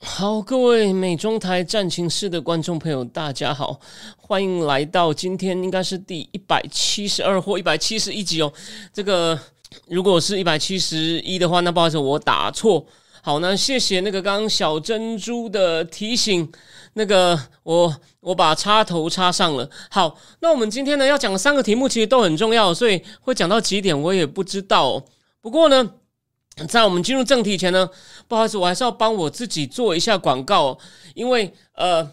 好，各位美中台战情室的观众朋友，大家好，欢迎来到今天应该是第一百七十二或一百七十一集哦。这个如果是一百七十一的话，那不好意思，我打错。好，那谢谢那个刚刚小珍珠的提醒，那个我我把插头插上了。好，那我们今天呢要讲的三个题目其实都很重要，所以会讲到几点我也不知道。不过呢。在我们进入正题前呢，不好意思，我还是要帮我自己做一下广告，因为呃，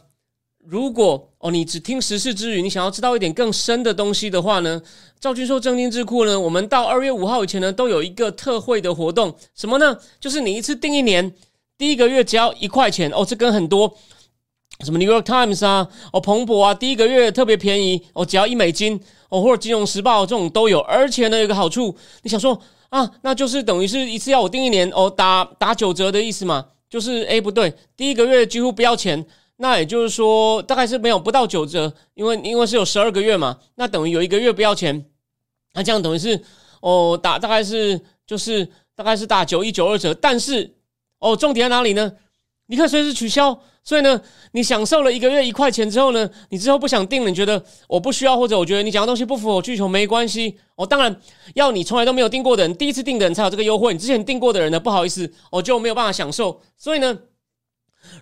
如果哦你只听时事之余，你想要知道一点更深的东西的话呢，赵军说正经智库呢，我们到二月五号以前呢，都有一个特惠的活动，什么呢？就是你一次订一年，第一个月只要一块钱哦，这跟很多什么 New York Times 啊，哦彭博啊，第一个月特别便宜哦，只要一美金哦，或者金融时报这种都有，而且呢有个好处，你想说。啊，那就是等于是一次要我订一年哦，打打九折的意思嘛？就是哎，不对，第一个月几乎不要钱，那也就是说大概是没有不到九折，因为因为是有十二个月嘛，那等于有一个月不要钱，那这样等于是哦打大概是就是大概是打九一九二折，但是哦重点在哪里呢？你可以随时取消。所以呢，你享受了一个月一块钱之后呢，你之后不想订了，你觉得我不需要，或者我觉得你讲的东西不符合我需求，没关系。我当然要你从来都没有订过的人，第一次订的人才有这个优惠。你之前订过的人呢，不好意思，我就没有办法享受。所以呢。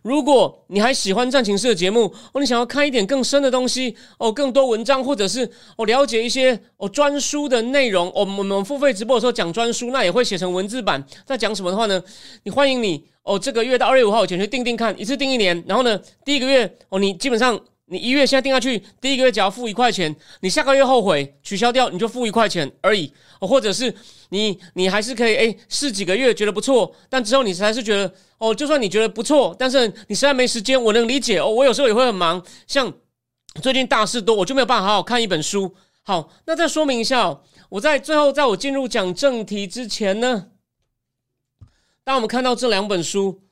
如果你还喜欢战情室的节目，哦，你想要看一点更深的东西，哦，更多文章，或者是哦了解一些哦专书的内容，哦，我们付费直播的时候讲专书，那也会写成文字版，在讲什么的话呢？你欢迎你哦，这个月到二月五号前去订订看，一次订一年，然后呢，第一个月哦，你基本上。你一月现在定下去，第一个月只要付一块钱，你下个月后悔取消掉，你就付一块钱而已。或者是你你还是可以哎试几个月觉得不错，但之后你还是觉得哦，就算你觉得不错，但是你实在没时间，我能理解哦。我有时候也会很忙，像最近大事多，我就没有办法好好看一本书。好，那再说明一下，我在最后在我进入讲正题之前呢，当我们看到这两本书，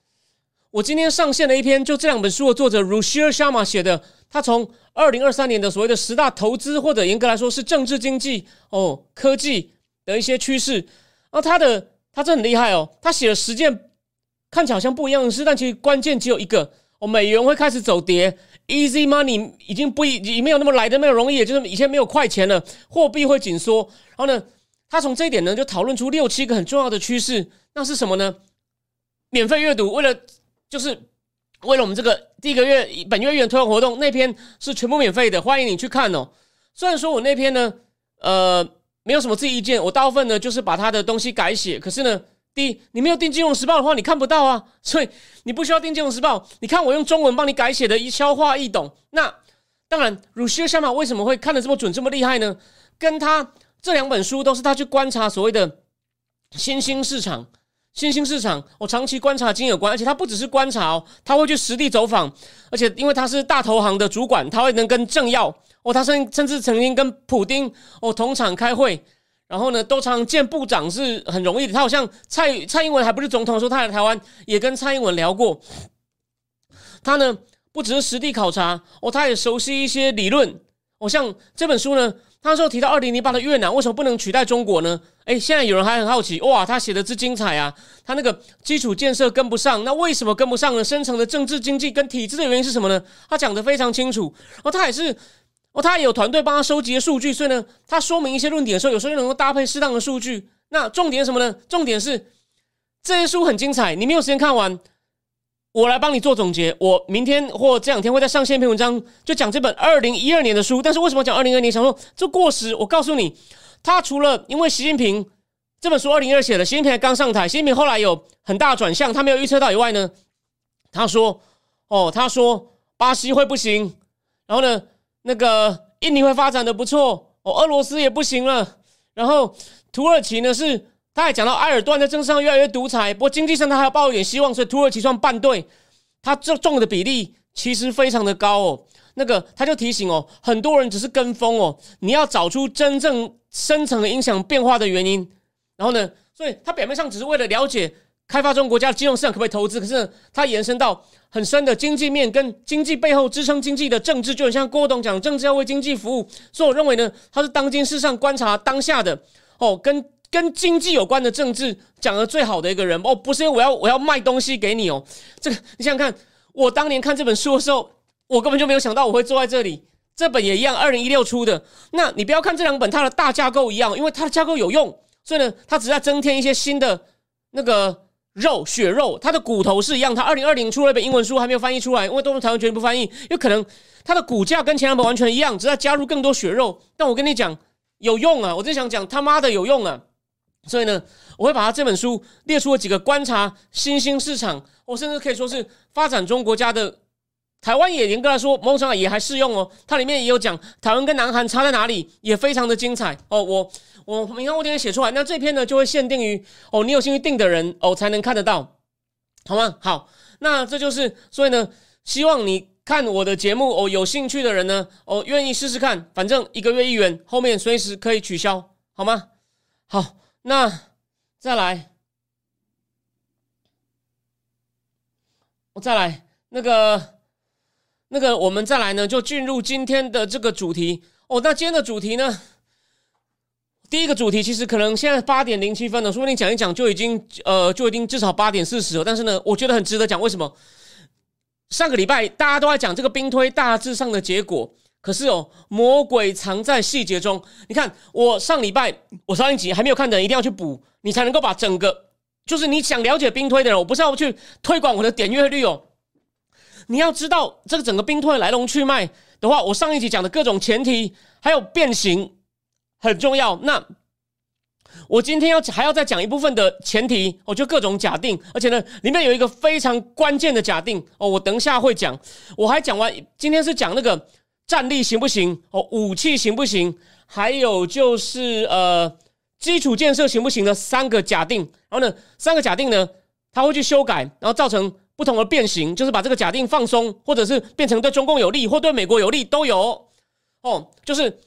我今天上线了一篇，就这两本书的作者 Rushir Sharma 写的。他从二零二三年的所谓的十大投资，或者严格来说是政治经济哦科技的一些趋势，然后，他的他这很厉害哦，他写了十件看起来好像不一样的事，但其实关键只有一个哦，美元会开始走跌，easy money 已经不已没有那么来的那么容易，就是以前没有快钱了，货币会紧缩。然后呢，他从这一点呢就讨论出六七个很重要的趋势，那是什么呢？免费阅读，为了就是。为了我们这个第一个月本月月推广活动，那篇是全部免费的，欢迎你去看哦。虽然说我那篇呢，呃，没有什么自己意见，我大部分呢就是把他的东西改写。可是呢，第一，你没有订金融时报的话，你看不到啊，所以你不需要订金融时报。你看我用中文帮你改写的，一消化易懂。那当然，鲁西尔夏马为什么会看得这么准、这么厉害呢？跟他这两本书都是他去观察所谓的新兴市场。新兴市场，我长期观察经有关，而且他不只是观察哦，他会去实地走访，而且因为他是大投行的主管，他会能跟政要哦，他甚甚至曾经跟普丁哦同场开会，然后呢都常见部长是很容易的。他好像蔡蔡英文还不是总统的时候，他来台湾也跟蔡英文聊过。他呢不只是实地考察哦，他也熟悉一些理论。哦，像这本书呢。他那时候提到二零零八的越南为什么不能取代中国呢？诶，现在有人还很好奇，哇，他写的之精彩啊！他那个基础建设跟不上，那为什么跟不上呢？深层的政治经济跟体制的原因是什么呢？他讲的非常清楚。哦，他也是，哦，他也有团队帮他收集的数据，所以呢，他说明一些论点的时候，有时候又能够搭配适当的数据。那重点什么呢？重点是这些书很精彩，你没有时间看完。我来帮你做总结。我明天或这两天会在上线一篇文章，就讲这本二零一二年的书。但是为什么讲二零二年？想说这过时。我告诉你，他除了因为习近平这本书二零二写的，习近平刚上台，习近平后来有很大转向，他没有预测到以外呢，他说：“哦，他说巴西会不行，然后呢，那个印尼会发展的不错，哦，俄罗斯也不行了，然后土耳其呢是。”他还讲到埃尔段在政治上越来越独裁，不过经济上他还要抱一点希望，所以土耳其算半对。他这中的比例其实非常的高哦。那个他就提醒哦，很多人只是跟风哦，你要找出真正深层的影响变化的原因。然后呢，所以他表面上只是为了了解开发中国家的金融市场可不可以投资，可是他延伸到很深的经济面跟经济背后支撑经济的政治，就很像郭董讲，政治要为经济服务。所以我认为呢，他是当今世上观察当下的哦，跟跟经济有关的政治讲的最好的一个人哦，不是因为我要我要卖东西给你哦，这个你想想看，我当年看这本书的时候。我根本就没有想到我会坐在这里。这本也一样，二零一六出的。那你不要看这两本，它的大架构一样，因为它的架构有用，所以呢，它只在增添一些新的那个肉血肉。它的骨头是一样。它二零二零出了一本英文书，还没有翻译出来，因为东方台湾绝对不翻译，因为可能它的骨架跟前两本完全一样，只在加入更多血肉。但我跟你讲，有用啊！我真想讲他妈的有用啊！所以呢，我会把它这本书列出了几个观察新兴市场，我甚至可以说是发展中国家的。台湾也严格来说，某种也还适用哦。它里面也有讲台湾跟南韩差在哪里，也非常的精彩哦。我我明天我今天写出来，那这篇呢就会限定于哦，你有兴趣订的人哦才能看得到，好吗？好，那这就是所以呢，希望你看我的节目哦，有兴趣的人呢哦，愿意试试看，反正一个月一元，后面随时可以取消，好吗？好，那再来，我再来那个。那个，我们再来呢，就进入今天的这个主题哦。那今天的主题呢，第一个主题其实可能现在八点零七分了，说不定讲一讲就已经呃就已经至少八点四十了。但是呢，我觉得很值得讲。为什么？上个礼拜大家都在讲这个兵推大致上的结果，可是哦，魔鬼藏在细节中。你看，我上礼拜我上一集还没有看的人，一定要去补，你才能够把整个就是你想了解兵推的人，我不是要去推广我的点阅率哦。你要知道这个整个兵推的来龙去脉的话，我上一集讲的各种前提还有变形很重要。那我今天要还要再讲一部分的前提，我就各种假定，而且呢，里面有一个非常关键的假定哦，我等一下会讲。我还讲完，今天是讲那个战力行不行哦，武器行不行，还有就是呃基础建设行不行的三个假定。然后呢，三个假定呢，他会去修改，然后造成。不同的变形，就是把这个假定放松，或者是变成对中共有利，或对美国有利都有。哦，就是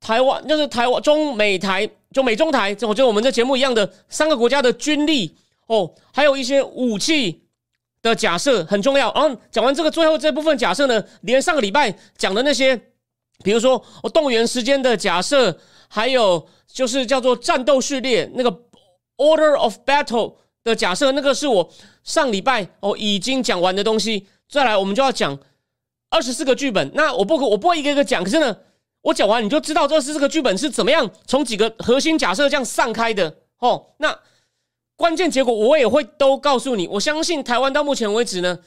台湾，就是台湾中美台，就美中台，就就我们的节目一样的三个国家的军力哦，还有一些武器的假设很重要。然后讲完这个最后这部分假设呢，连上个礼拜讲的那些，比如说我动员时间的假设，还有就是叫做战斗序列那个 order of battle。的假设，那个是我上礼拜哦已经讲完的东西。再来，我们就要讲二十四个剧本。那我不我不会一个一个讲，可是呢，我讲完你就知道这二十四个剧本是怎么样从几个核心假设这样散开的哦。那关键结果我也会都告诉你。我相信台湾到目前为止呢，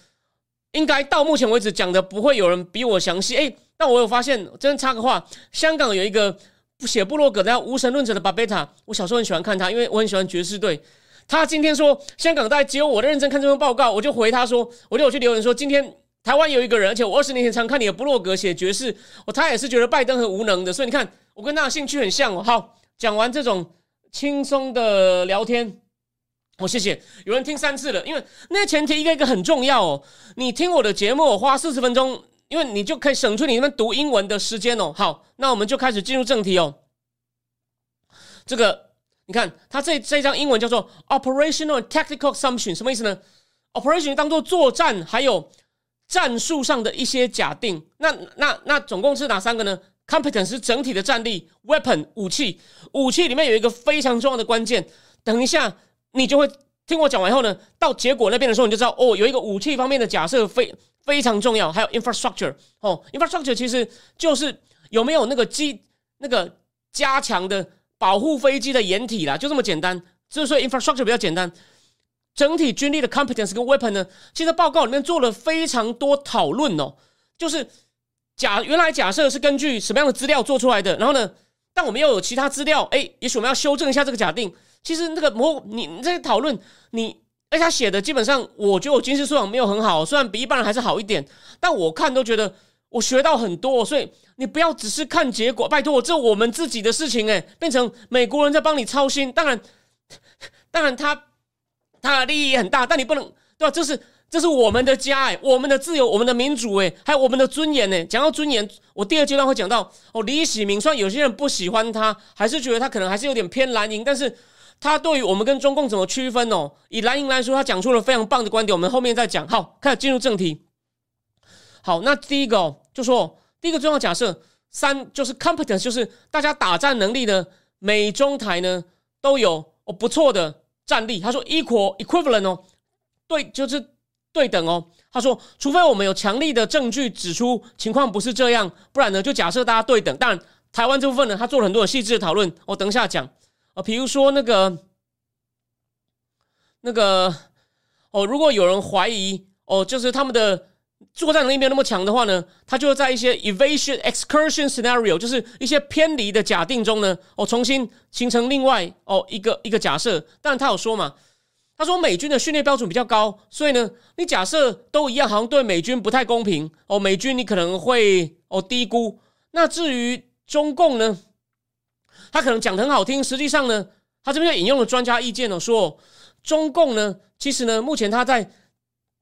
应该到目前为止讲的不会有人比我详细。哎，但我有发现，真插个话，香港有一个写部落格的无神论者的巴贝塔，我小时候很喜欢看他，因为我很喜欢爵士队。他今天说香港在只有我的认真看这份报告，我就回他说，我就有去留言说，今天台湾有一个人，而且我二十年前常看你的布洛格写爵士，我他也是觉得拜登很无能的，所以你看我跟他的兴趣很像哦。好，讲完这种轻松的聊天，我谢谢有人听三次了，因为那前提一个一个很重要哦。你听我的节目，花四十分钟，因为你就可以省出你们读英文的时间哦。好，那我们就开始进入正题哦。这个。你看，它这这张英文叫做 operational tactical assumption，什么意思呢？operation 当做作战还有战术上的一些假定。那那那总共是哪三个呢？competence 是整体的战力，weapon 武器，武器里面有一个非常重要的关键。等一下你就会听我讲完以后呢，到结果那边的时候你就知道哦，有一个武器方面的假设非非常重要。还有 infrastructure 哦，infrastructure 其实就是有没有那个机那个加强的。保护飞机的掩体啦，就这么简单。就是说，infrastructure 比较简单，整体军力的 competence 跟 weapon 呢，其实报告里面做了非常多讨论哦。就是假原来假设是根据什么样的资料做出来的，然后呢，但我们又有其他资料，哎，也许我们要修正一下这个假定。其实那个模，你你这些讨论，你而且他写的基本上，我觉得我军事素养没有很好，虽然比一般人还是好一点，但我看都觉得。我学到很多，所以你不要只是看结果，拜托，这我们自己的事情诶，变成美国人在帮你操心。当然，当然他他的利益也很大，但你不能对吧？这是这是我们的家哎，我们的自由，我们的民主哎，还有我们的尊严呢。讲到尊严，我第二阶段会讲到哦，李喜明。虽然有些人不喜欢他，还是觉得他可能还是有点偏蓝营，但是他对于我们跟中共怎么区分哦，以蓝营来说，他讲出了非常棒的观点。我们后面再讲。好，开始进入正题。好，那第一个哦，就说第一个重要假设三就是 competence，就是大家打战能力呢，美中台呢都有哦不错的战力。他说 equal equivalent 哦，对，就是。对等哦，他说，除非我们有强力的证据指出情况不是这样，不然呢，就假设大家对等。当然，台湾这部分呢，他做了很多的细致的讨论，我等一下讲比如说那个那个哦，如果有人怀疑哦，就是他们的作战能力没有那么强的话呢，他就在一些 evasion excursion scenario，就是一些偏离的假定中呢，哦，重新形成另外哦一个一个假设。当然，他有说嘛。他说美军的训练标准比较高，所以呢，你假设都一样，好像对美军不太公平哦。美军你可能会哦低估。那至于中共呢，他可能讲的很好听，实际上呢，他这边引用了专家意见呢，说中共呢，其实呢，目前他在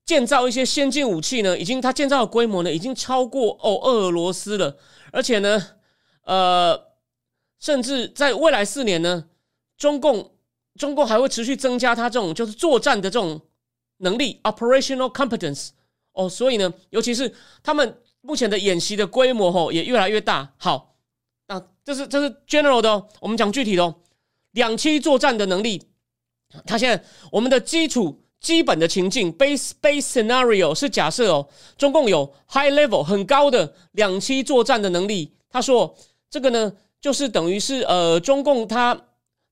建造一些先进武器呢，已经他建造的规模呢，已经超过哦俄罗斯了，而且呢，呃，甚至在未来四年呢，中共。中共还会持续增加他这种就是作战的这种能力，operational competence。哦，所以呢，尤其是他们目前的演习的规模吼也越来越大。好，那这是这是 general 的哦，我们讲具体的哦，两栖作战的能力。它现在我们的基础基本的情境 base base scenario 是假设哦，中共有 high level 很高的两栖作战的能力。他说这个呢，就是等于是呃，中共它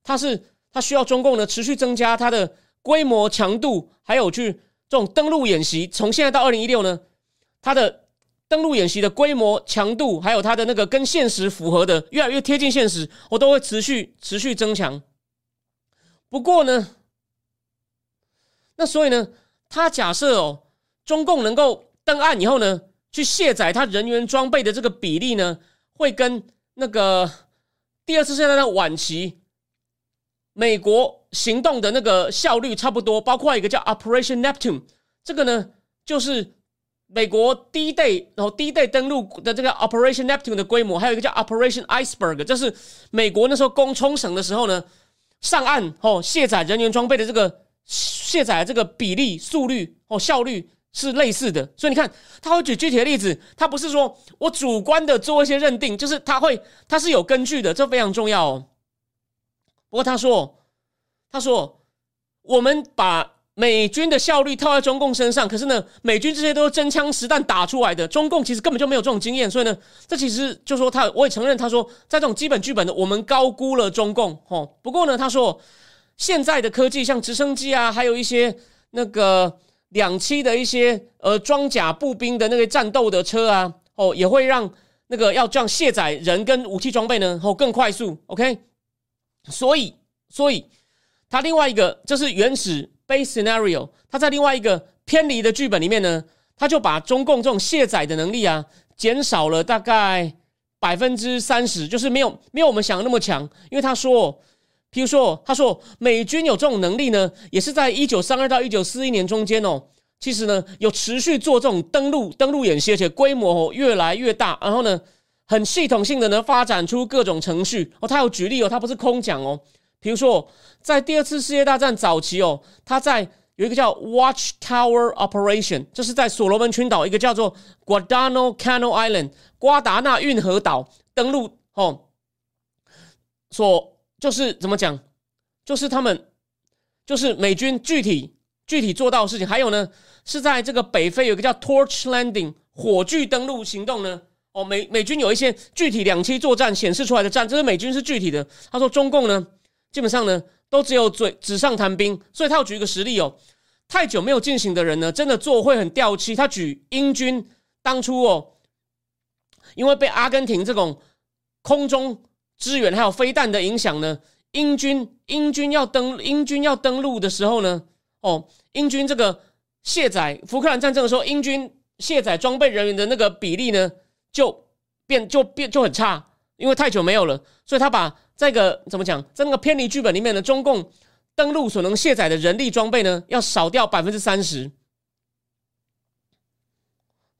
它是。它需要中共呢持续增加它的规模强度，还有去这种登陆演习。从现在到二零一六呢，它的登陆演习的规模强度，还有它的那个跟现实符合的，越来越贴近现实，我都会持续持续增强。不过呢，那所以呢，他假设哦，中共能够登岸以后呢，去卸载他人员装备的这个比例呢，会跟那个第二次世界大战晚期。美国行动的那个效率差不多，包括一个叫 Operation Neptune，这个呢就是美国第一 day，然后第一 day 登陆的这个 Operation Neptune 的规模，还有一个叫 Operation Iceberg，这是美国那时候攻冲绳的时候呢，上岸哦卸载人员装备的这个卸载这个比例、速率哦效率是类似的，所以你看他会举具体的例子，他不是说我主观的做一些认定，就是他会他是有根据的，这非常重要哦。不过他说，他说我们把美军的效率套在中共身上，可是呢，美军这些都是真枪实弹打出来的，中共其实根本就没有这种经验，所以呢，这其实就说他，我也承认，他说在这种基本剧本的，我们高估了中共。哦，不过呢，他说现在的科技，像直升机啊，还有一些那个两栖的一些呃装甲步兵的那个战斗的车啊，哦，也会让那个要这样卸载人跟武器装备呢，哦更快速。OK。所以，所以他另外一个就是原始 base scenario，他在另外一个偏离的剧本里面呢，他就把中共这种卸载的能力啊减少了大概百分之三十，就是没有没有我们想的那么强。因为他说，譬如说，他说美军有这种能力呢，也是在一九三二到一九四一年中间哦，其实呢有持续做这种登陆登陆演习，而且规模哦越来越大，然后呢。很系统性的呢，发展出各种程序哦。他有举例哦，他不是空讲哦。比如说，在第二次世界大战早期哦，他在有一个叫 Watch Tower Operation，这是在所罗门群岛一个叫做 Guadalcanal Island 瓜达纳运河岛登陆哦。所就是怎么讲，就是他们就是美军具体具体做到的事情。还有呢，是在这个北非有一个叫 Torch Landing 火炬登陆行动呢。哦，美美军有一些具体两栖作战显示出来的战，这是美军是具体的。他说中共呢，基本上呢都只有嘴纸上谈兵，所以他要举一个实例哦。太久没有进行的人呢，真的做会很掉漆。他举英军当初哦，因为被阿根廷这种空中支援还有飞弹的影响呢，英军英军要登英军要登陆的时候呢，哦，英军这个卸载福克兰战争的时候，英军卸载装备人员的那个比例呢。就变就变就很差，因为太久没有了，所以他把这个怎么讲，在那个偏离剧本里面的，中共登陆所能卸载的人力装备呢，要少掉百分之三十。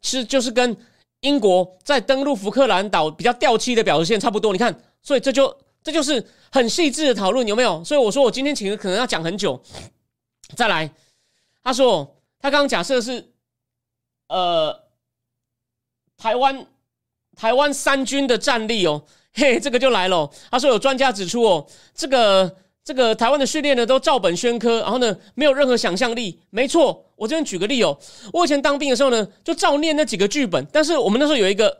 其实就是跟英国在登陆福克兰岛比较掉漆的表现差不多。你看，所以这就这就是很细致的讨论，有没有？所以我说我今天请的可能要讲很久。再来，他说他刚刚假设是呃台湾台湾三军的战力哦，嘿，这个就来了。他说有专家指出哦，这个。这个台湾的训练呢，都照本宣科，然后呢，没有任何想象力。没错，我这边举个例哦，我以前当兵的时候呢，就照念那几个剧本。但是我们那时候有一个，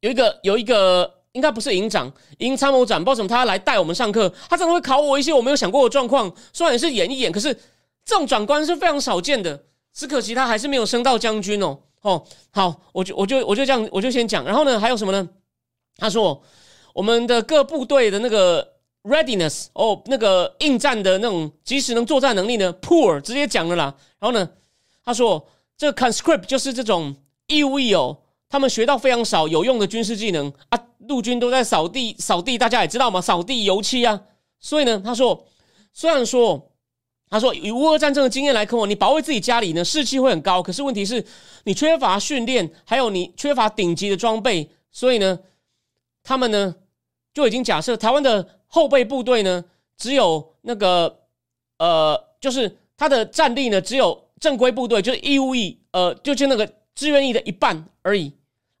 有一个，有一个，应该不是营长，营参谋长，不知道什么，他来带我们上课，他真的会考我一些我没有想过的状况。虽然也是演一演，可是这种长官是非常少见的。只可惜他还是没有升到将军哦。哦，好，我就我就我就这样，我就先讲。然后呢，还有什么呢？他说我们的各部队的那个。Readiness 哦，那个应战的那种即时能作战能力呢？Poor 直接讲了啦。然后呢，他说这个 conscript 就是这种义务役哦，他们学到非常少有用的军事技能啊。陆军都在扫地，扫地大家也知道嘛，扫地油漆啊。所以呢，他说虽然说他说以乌俄战争的经验来看哦，你保卫自己家里呢士气会很高，可是问题是你缺乏训练，还有你缺乏顶级的装备，所以呢，他们呢就已经假设台湾的。后备部队呢，只有那个呃，就是他的战力呢，只有正规部队，就是义务役，呃，就就那个志愿役的一半而已。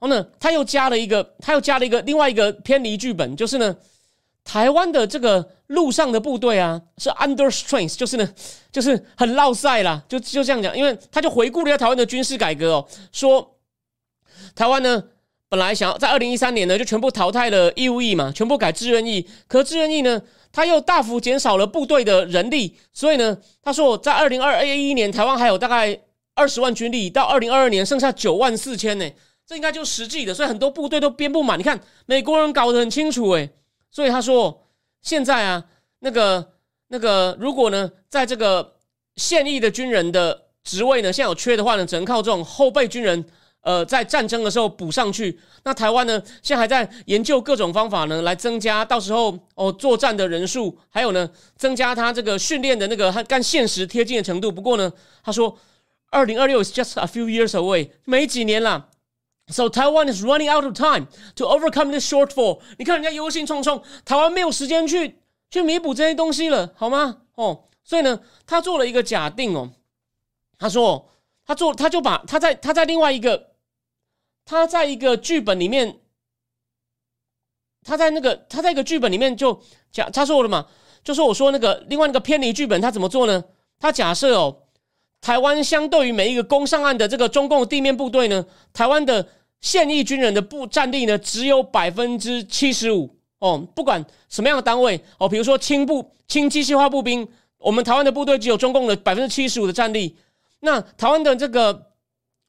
然后呢，他又加了一个，他又加了一个另外一个偏离剧本，就是呢，台湾的这个陆上的部队啊，是 under strength，就是呢，就是很落赛啦，就就这样讲，因为他就回顾了一下台湾的军事改革哦，说台湾呢。本来想要在二零一三年呢，就全部淘汰了义务役嘛，全部改志愿役。可志愿役呢，他又大幅减少了部队的人力，所以呢，他说在二零二一年台湾还有大概二十万军力，到二零二二年剩下九万四千呢，这应该就实际的。所以很多部队都编不满。你看美国人搞得很清楚诶，所以他说现在啊，那个那个如果呢，在这个现役的军人的职位呢，现在有缺的话呢，只能靠这种后备军人。呃，在战争的时候补上去。那台湾呢，现在还在研究各种方法呢，来增加到时候哦作战的人数，还有呢，增加他这个训练的那个跟现实贴近的程度。不过呢，他说，二零二六 is just a few years away，没几年了。So Taiwan is running out of time to overcome this shortfall。你看人家忧心忡忡，台湾没有时间去去弥补这些东西了，好吗？哦，所以呢，他做了一个假定哦，他说，他做他就把他在他在另外一个。他在一个剧本里面，他在那个他在一个剧本里面就讲，他说了嘛，就说我说那个另外那个偏离剧本，他怎么做呢？他假设哦，台湾相对于每一个攻上岸的这个中共地面部队呢，台湾的现役军人的部战力呢只有百分之七十五哦，不管什么样的单位哦，比如说轻步轻机械化步兵，我们台湾的部队只有中共的百分之七十五的战力，那台湾的这个。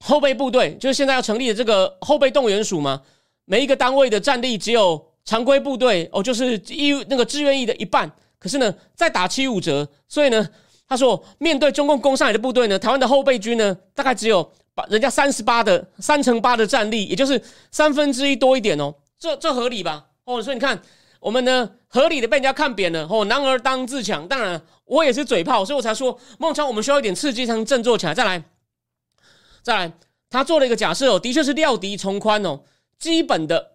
后备部队就是现在要成立的这个后备动员署嘛，每一个单位的战力只有常规部队哦，就是义那个志愿役的一半。可是呢，再打七五折，所以呢，他说面对中共攻上来的部队呢，台湾的后备军呢，大概只有把人家三十八的三乘八的战力，也就是三分之一多一点哦。这这合理吧？哦，所以你看我们呢，合理的被人家看扁了哦。男儿当自强，当然我也是嘴炮，所以我才说孟超，我们需要一点刺激才能振作起来。再来。再来，他做了一个假设哦，的确是料敌从宽哦。基本的、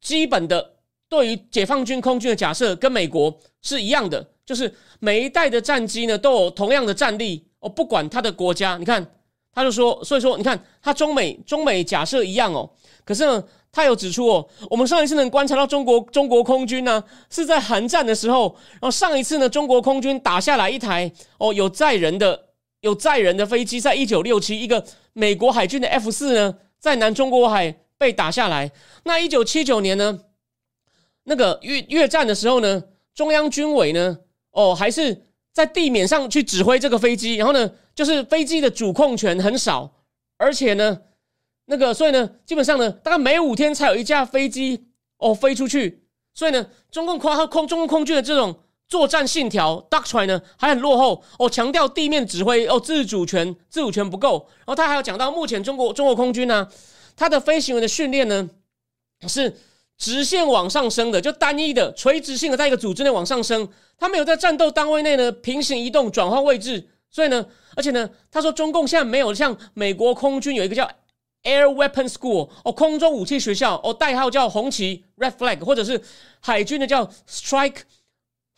基本的对于解放军空军的假设跟美国是一样的，就是每一代的战机呢都有同样的战力哦，不管他的国家。你看，他就说，所以说你看，他中美中美假设一样哦。可是呢，他有指出哦，我们上一次能观察到中国中国空军呢是在韩战的时候，然后上一次呢，中国空军打下来一台哦有载人的。有载人的飞机，在一九六七，一个美国海军的 F 四呢，在南中国海被打下来。那一九七九年呢，那个越越战的时候呢，中央军委呢，哦，还是在地面上去指挥这个飞机，然后呢，就是飞机的主控权很少，而且呢，那个所以呢，基本上呢，大概每五天才有一架飞机哦飞出去，所以呢，中共空空中共空军的这种。作战信条 doctrine 呢还很落后哦，强调地面指挥哦，自主权自主权不够。然后他还有讲到，目前中国中国空军呢，他的飞行员的训练呢是直线往上升的，就单一的垂直性的在一个组织内往上升，它没有在战斗单位内呢平行移动转换位置。所以呢，而且呢，他说中共现在没有像美国空军有一个叫 Air Weapon School 哦，空中武器学校哦，代号叫红旗 Red Flag，或者是海军的叫 Strike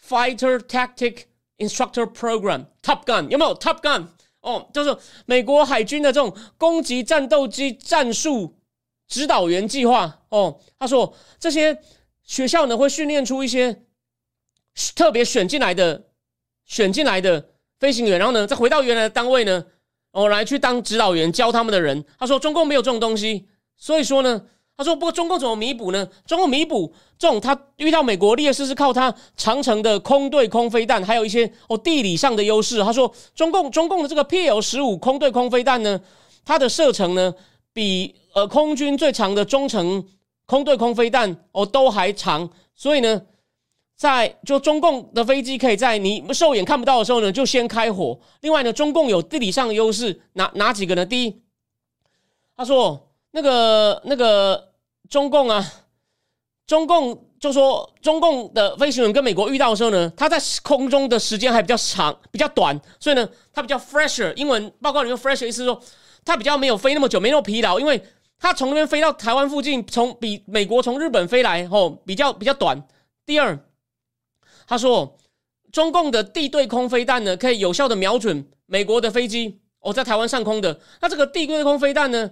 Fighter Tactic Instructor Program Top Gun 有没有 Top Gun 哦？就是美国海军的这种攻击战斗机战术指导员计划哦。他说这些学校呢会训练出一些特别选进来的选进来的飞行员，然后呢再回到原来的单位呢。哦，来去当指导员教他们的人，他说中共没有这种东西，所以说呢，他说不过中共怎么弥补呢？中共弥补这种他遇到美国劣势是靠他长城的空对空飞弹，还有一些哦地理上的优势。他说中共中共的这个 PL 十五空对空飞弹呢，它的射程呢比呃空军最长的中程空对空飞弹哦都还长，所以呢。在就中共的飞机可以在你肉眼看不到的时候呢，就先开火。另外呢，中共有地理上的优势，哪哪几个呢？第一，他说那个那个中共啊，中共就说中共的飞行员跟美国遇到的时候呢，他在空中的时间还比较长，比较短，所以呢，他比较 fresher。英文报告里面 fresher 意思说，他比较没有飞那么久，没那么疲劳，因为他从那边飞到台湾附近，从比美国从日本飞来后比较比较短。第二。他说：“中共的地对空飞弹呢，可以有效的瞄准美国的飞机哦，在台湾上空的。那这个地对空飞弹呢，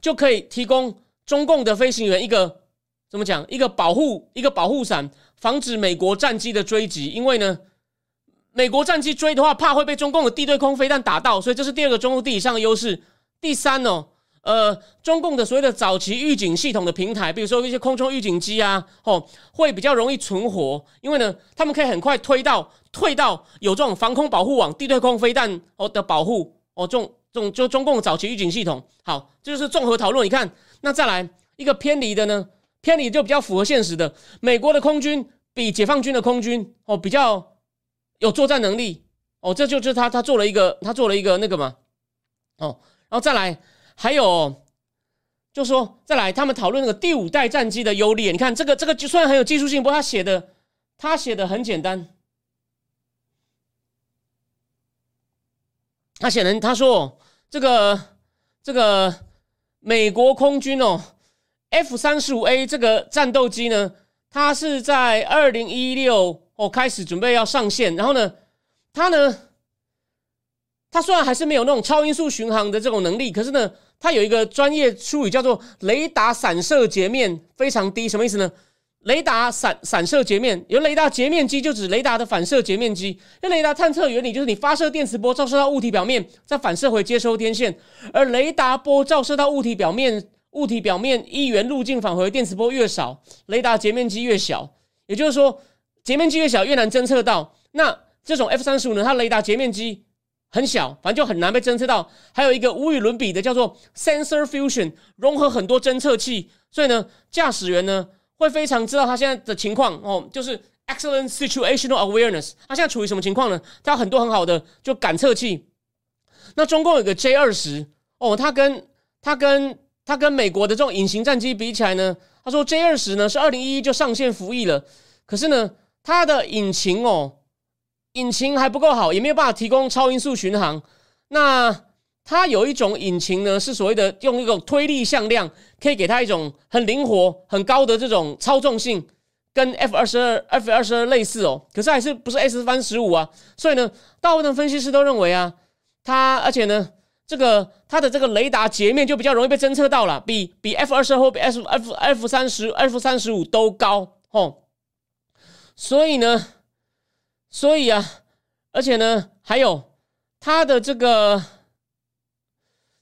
就可以提供中共的飞行员一个怎么讲？一个保护，一个保护伞，防止美国战机的追击。因为呢，美国战机追的话，怕会被中共的地对空飞弹打到，所以这是第二个中共地理上的优势。第三呢？”呃，中共的所谓的早期预警系统的平台，比如说一些空中预警机啊，哦，会比较容易存活，因为呢，他们可以很快推到退到有这种防空保护网、地对空飞弹哦的保护哦，这种这种就中共早期预警系统。好，这就是综合讨论。你看，那再来一个偏离的呢？偏离就比较符合现实的，美国的空军比解放军的空军哦比较有作战能力哦，这就是他他做了一个他做了一个那个嘛哦，然后再来。还有，就说再来，他们讨论那个第五代战机的优劣。你看这个，这个就虽然很有技术性，不过他写的，他写的很简单。他写的他说这个这个美国空军哦，F 三十五 A 这个战斗机呢，它是在二零一六哦开始准备要上线，然后呢，它呢，它虽然还是没有那种超音速巡航的这种能力，可是呢。它有一个专业术语叫做雷达散射截面非常低，什么意思呢？雷达散散射截面，有雷达截面积就指雷达的反射截面积。那雷达探测原理就是你发射电磁波照射到物体表面，再反射回接收天线，而雷达波照射到物体表面，物体表面一元路径返回电磁波越少，雷达截面积越小。也就是说，截面积越小越难侦测到。那这种 F 三十五呢，它雷达截面积。很小，反正就很难被侦测到。还有一个无与伦比的叫做 sensor fusion，融合很多侦测器，所以呢，驾驶员呢会非常知道他现在的情况哦，就是 excellent situational awareness。他现在处于什么情况呢？他有很多很好的就感测器。那中共有个 J 二十哦，它跟它跟它跟美国的这种隐形战机比起来呢，他说 J 二十呢是二零一一就上线服役了，可是呢，它的引擎哦。引擎还不够好，也没有办法提供超音速巡航。那它有一种引擎呢，是所谓的用一种推力向量，可以给它一种很灵活、很高的这种操纵性，跟 F 二十二、F 二十二类似哦。可是还是不是 S 三十五啊？所以呢，大部分分析师都认为啊，它而且呢，这个它的这个雷达截面就比较容易被侦测到了，比比 F 二十二或比 F F F 三十、F 三十五都高哦。所以呢。所以啊，而且呢，还有它的这个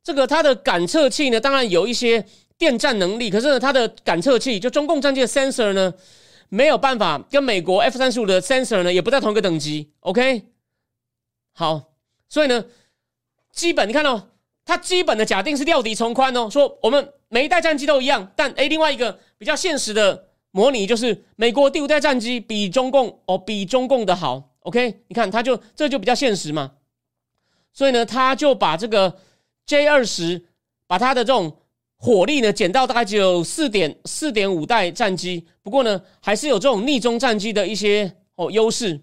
这个它的感测器呢，当然有一些电站能力，可是呢，它的感测器就中共战机的 sensor 呢，没有办法跟美国 F 三十五的 sensor 呢，也不在同一个等级。OK，好，所以呢，基本你看到它基本的假定是料敌从宽哦，说我们每一代战机都一样，但诶，另外一个比较现实的。模拟就是美国第五代战机比中共哦比中共的好，OK？你看，他就这就比较现实嘛。所以呢，他就把这个 J 二十把它的这种火力呢减到大概只有四点四点五代战机，不过呢还是有这种逆中战机的一些哦优势。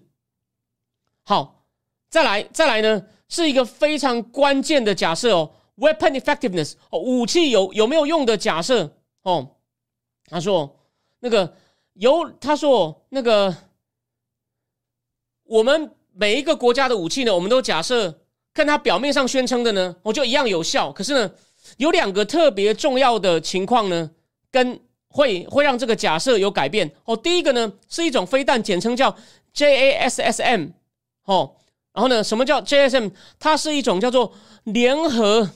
好，再来再来呢是一个非常关键的假设哦，weapon effectiveness 哦，武器有有没有用的假设哦。他说那个有，他说那个我们每一个国家的武器呢，我们都假设看它表面上宣称的呢，我就一样有效。可是呢，有两个特别重要的情况呢，跟会会让这个假设有改变哦。第一个呢，是一种飞弹，简称叫 JASSM 哦。然后呢，什么叫 JSM？它是一种叫做联合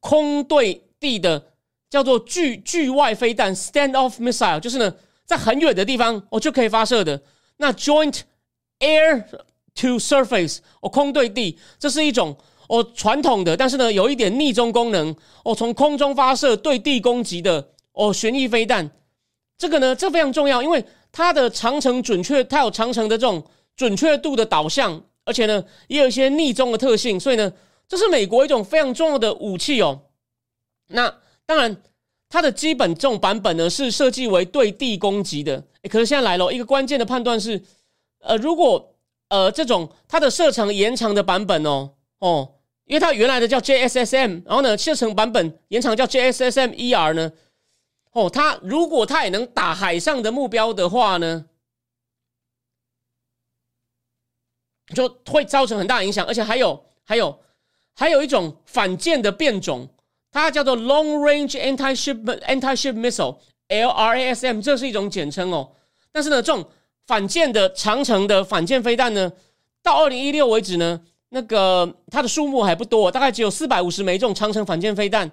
空对地的叫做距距外飞弹 （Standoff Missile），就是呢，在很远的地方哦就可以发射的。那 Joint Air to Surface 哦，空对地，这是一种哦传统的，但是呢有一点逆中功能哦，从空中发射对地攻击的哦旋翼飞弹。这个呢，这非常重要，因为它的长程准确，它有长程的这种。准确度的导向，而且呢，也有一些逆中的特性，所以呢，这是美国一种非常重要的武器哦。那当然，它的基本这种版本呢是设计为对地攻击的。可是现在来了一个关键的判断是，呃，如果呃这种它的射程延长的版本哦哦，因为它原来的叫 JSSM，然后呢射程版本延长叫 JSSM ER 呢，哦，它如果它也能打海上的目标的话呢？就会造成很大影响，而且还有还有还有一种反舰的变种，它叫做 Long Range Anti Ship Anti Ship Missile（LRASM），这是一种简称哦。但是呢，这种反舰的长程的反舰飞弹呢，到二零一六为止呢，那个它的数目还不多，大概只有四百五十枚这种长程反舰飞弹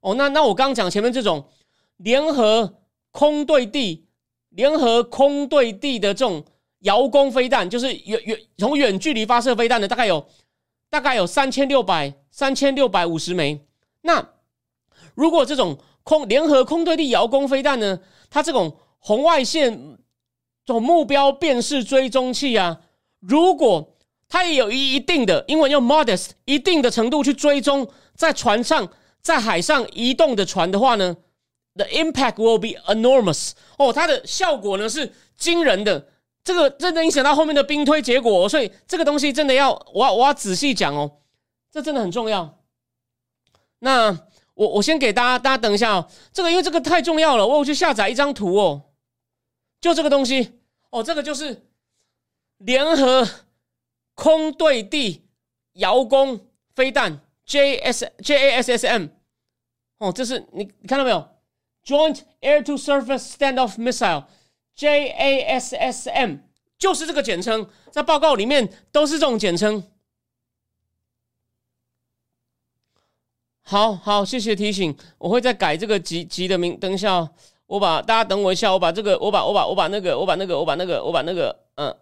哦。那那我刚刚讲前面这种联合空对地、联合空对地的这种。遥攻飞弹就是远远从远距离发射飞弹的，大概有大概有三千六百三千六百五十枚。那如果这种空联合空对地遥攻飞弹呢？它这种红外线这种目标辨识追踪器啊，如果它也有一一定的英文用 modest 一定的程度去追踪在船上在海上移动的船的话呢，the impact will be enormous 哦，它的效果呢是惊人的。这个真的影响到后面的兵推结果，所以这个东西真的要我要我要仔细讲哦，这真的很重要。那我我先给大家，大家等一下哦。这个因为这个太重要了，我去下载一张图哦，就这个东西哦，这个就是联合空对地遥攻飞弹 J S J A S S M 哦，这是你你看到没有？Joint Air to Surface Standoff Missile。JASSM 就是这个简称，在报告里面都是这种简称。好好，谢谢提醒，我会再改这个级级的名。等一下，我把大家等我一下，我把这个，我把我把我把那个，我把那个，我把那个，我把那个，嗯。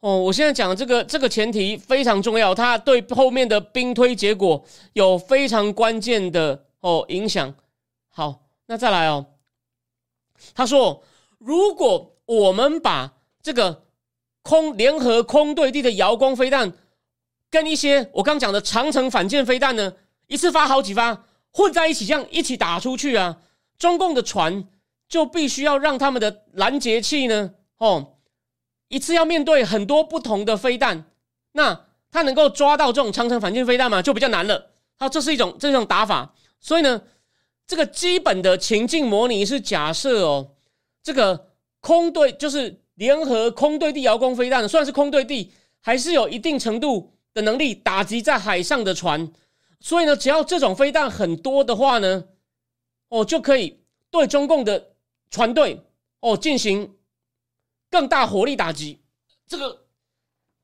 哦，我现在讲的这个这个前提非常重要，它对后面的兵推结果有非常关键的哦影响。好。那再来哦，他说，如果我们把这个空联合空对地的遥光飞弹，跟一些我刚讲的长城反舰飞弹呢，一次发好几发混在一起，这样一起打出去啊，中共的船就必须要让他们的拦截器呢，哦，一次要面对很多不同的飞弹，那他能够抓到这种长城反舰飞弹吗？就比较难了。好，这是一种这种打法，所以呢。这个基本的情境模拟是假设哦，这个空对就是联合空对地遥攻飞弹，算是空对地，还是有一定程度的能力打击在海上的船。所以呢，只要这种飞弹很多的话呢，哦，就可以对中共的船队哦进行更大火力打击。这个、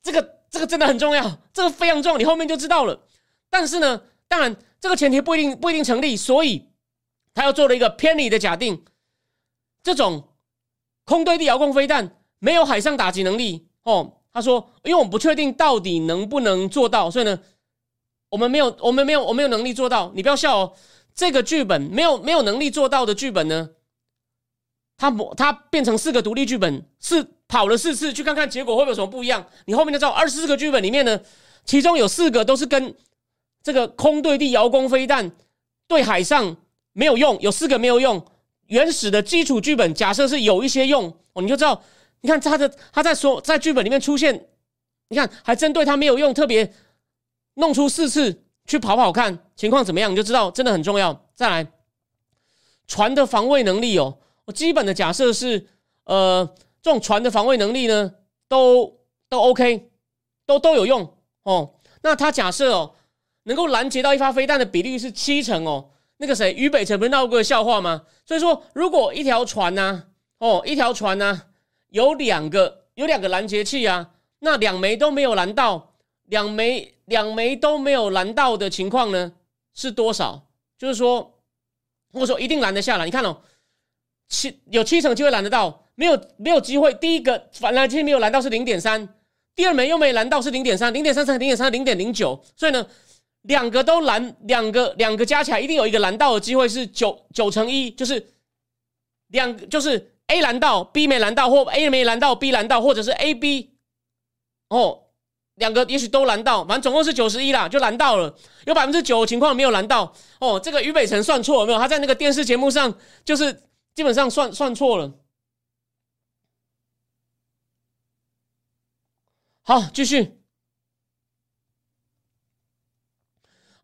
这个、这个真的很重要，这个非常重要，你后面就知道了。但是呢，当然这个前提不一定不一定成立，所以。他又做了一个偏离的假定，这种空对地遥控飞弹没有海上打击能力哦。他说，因为我们不确定到底能不能做到，所以呢，我们没有，我们没有，我没有能力做到。你不要笑哦，这个剧本没有没有能力做到的剧本呢，它它变成四个独立剧本，是跑了四次，去看看结果会不会有什么不一样。你后面就知道，二十四个剧本里面呢，其中有四个都是跟这个空对地遥攻飞弹对海上。没有用，有四个没有用。原始的基础剧本假设是有一些用哦，你就知道。你看他的他在说在剧本里面出现，你看还针对他没有用，特别弄出四次去跑跑看情况怎么样，你就知道真的很重要。再来，船的防卫能力哦，我基本的假设是，呃，这种船的防卫能力呢，都都 OK，都都有用哦。那他假设哦，能够拦截到一发飞弹的比例是七成哦。那个谁，于北辰不是闹过个笑话吗？所以说，如果一条船呢，哦，一条船呢，有两个有两个拦截器啊，那两枚都没有拦到，两枚两枚都没有拦到的情况呢，是多少？就是说，我说一定拦得下来。你看哦，七有七成机会拦得到，没有没有机会。第一个反拦截器没有拦到是零点三。第二枚又没拦到是零点三，零点三乘零点三零点零九，所以呢，两个都拦，两个两个加起来一定有一个拦到的机会是九九乘一，就是两就是 A 拦到 B 没拦到，或 A 没拦到 B 拦到，或者是 A B 哦，两个也许都拦到，反正总共是九十一啦，就拦到了，有百分之九的情况没有拦到哦，这个俞北辰算错了没有？他在那个电视节目上就是基本上算算错了。好，继续。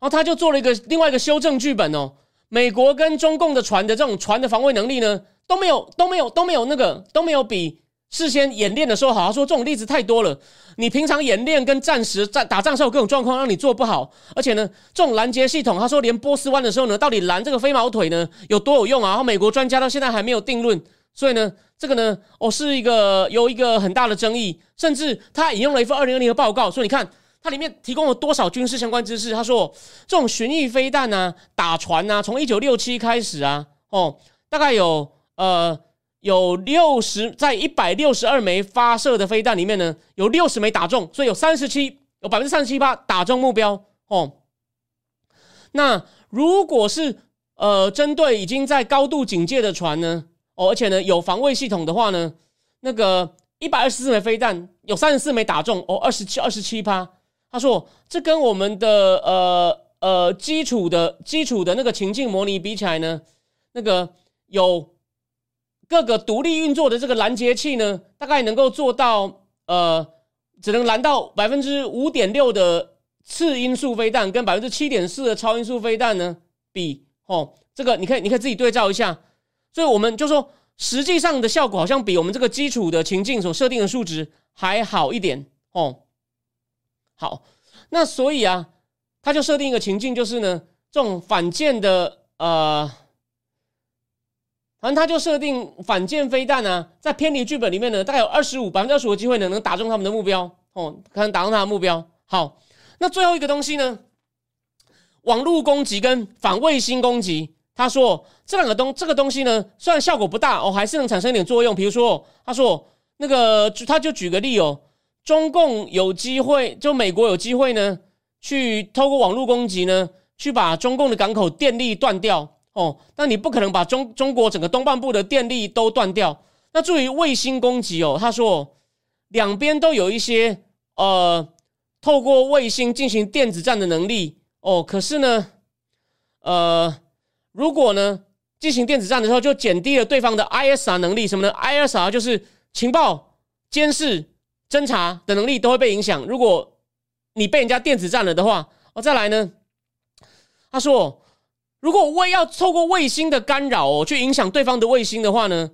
然后他就做了一个另外一个修正剧本哦。美国跟中共的船的这种船的防卫能力呢，都没有都没有都没有那个都没有比事先演练的时候好。他说这种例子太多了，你平常演练跟战时战打仗时候各种状况让你做不好，而且呢，这种拦截系统，他说连波斯湾的时候呢，到底拦这个飞毛腿呢有多有用啊？然后美国专家到现在还没有定论，所以呢。这个呢，哦，是一个有一个很大的争议，甚至他引用了一份二零二零的报告，说你看它里面提供了多少军事相关知识。他说，这种巡弋飞弹呢，打船呢，从一九六七开始啊，哦，大概有呃有六十在一百六十二枚发射的飞弹里面呢，有六十枚打中，所以有三十七有百分之三十七八打中目标哦。那如果是呃针对已经在高度警戒的船呢？哦，而且呢，有防卫系统的话呢，那个一百二十四枚飞弹有三十四枚打中，哦，二十七二十七趴。他说，这跟我们的呃呃基础的基础的那个情境模拟比起来呢，那个有各个独立运作的这个拦截器呢，大概能够做到呃，只能拦到百分之五点六的次音速飞弹，跟百分之七点四的超音速飞弹呢比，哦，这个你可以你可以自己对照一下。所以我们就说，实际上的效果好像比我们这个基础的情境所设定的数值还好一点哦。好，那所以啊，他就设定一个情境，就是呢，这种反舰的呃，反正他就设定反舰飞弹呢，在偏离剧本里面呢，大概有二十五百分之二十五的机会呢，能打中他们的目标哦，可能打中他的目标。好，那最后一个东西呢，网络攻击跟反卫星攻击。他说：“这两个东这个东西呢，虽然效果不大哦，还是能产生一点作用。比如说，他说那个，他就举个例哦，中共有机会，就美国有机会呢，去透过网络攻击呢，去把中共的港口电力断掉哦。那你不可能把中中国整个东半部的电力都断掉。那至于卫星攻击哦，他说两边都有一些呃，透过卫星进行电子战的能力哦。可是呢，呃。”如果呢进行电子战的时候，就减低了对方的 ISR 能力，什么呢？ISR 就是情报、监视、侦查的能力都会被影响。如果你被人家电子战了的话，哦，再来呢？他说，如果卫要透过卫星的干扰哦，去影响对方的卫星的话呢，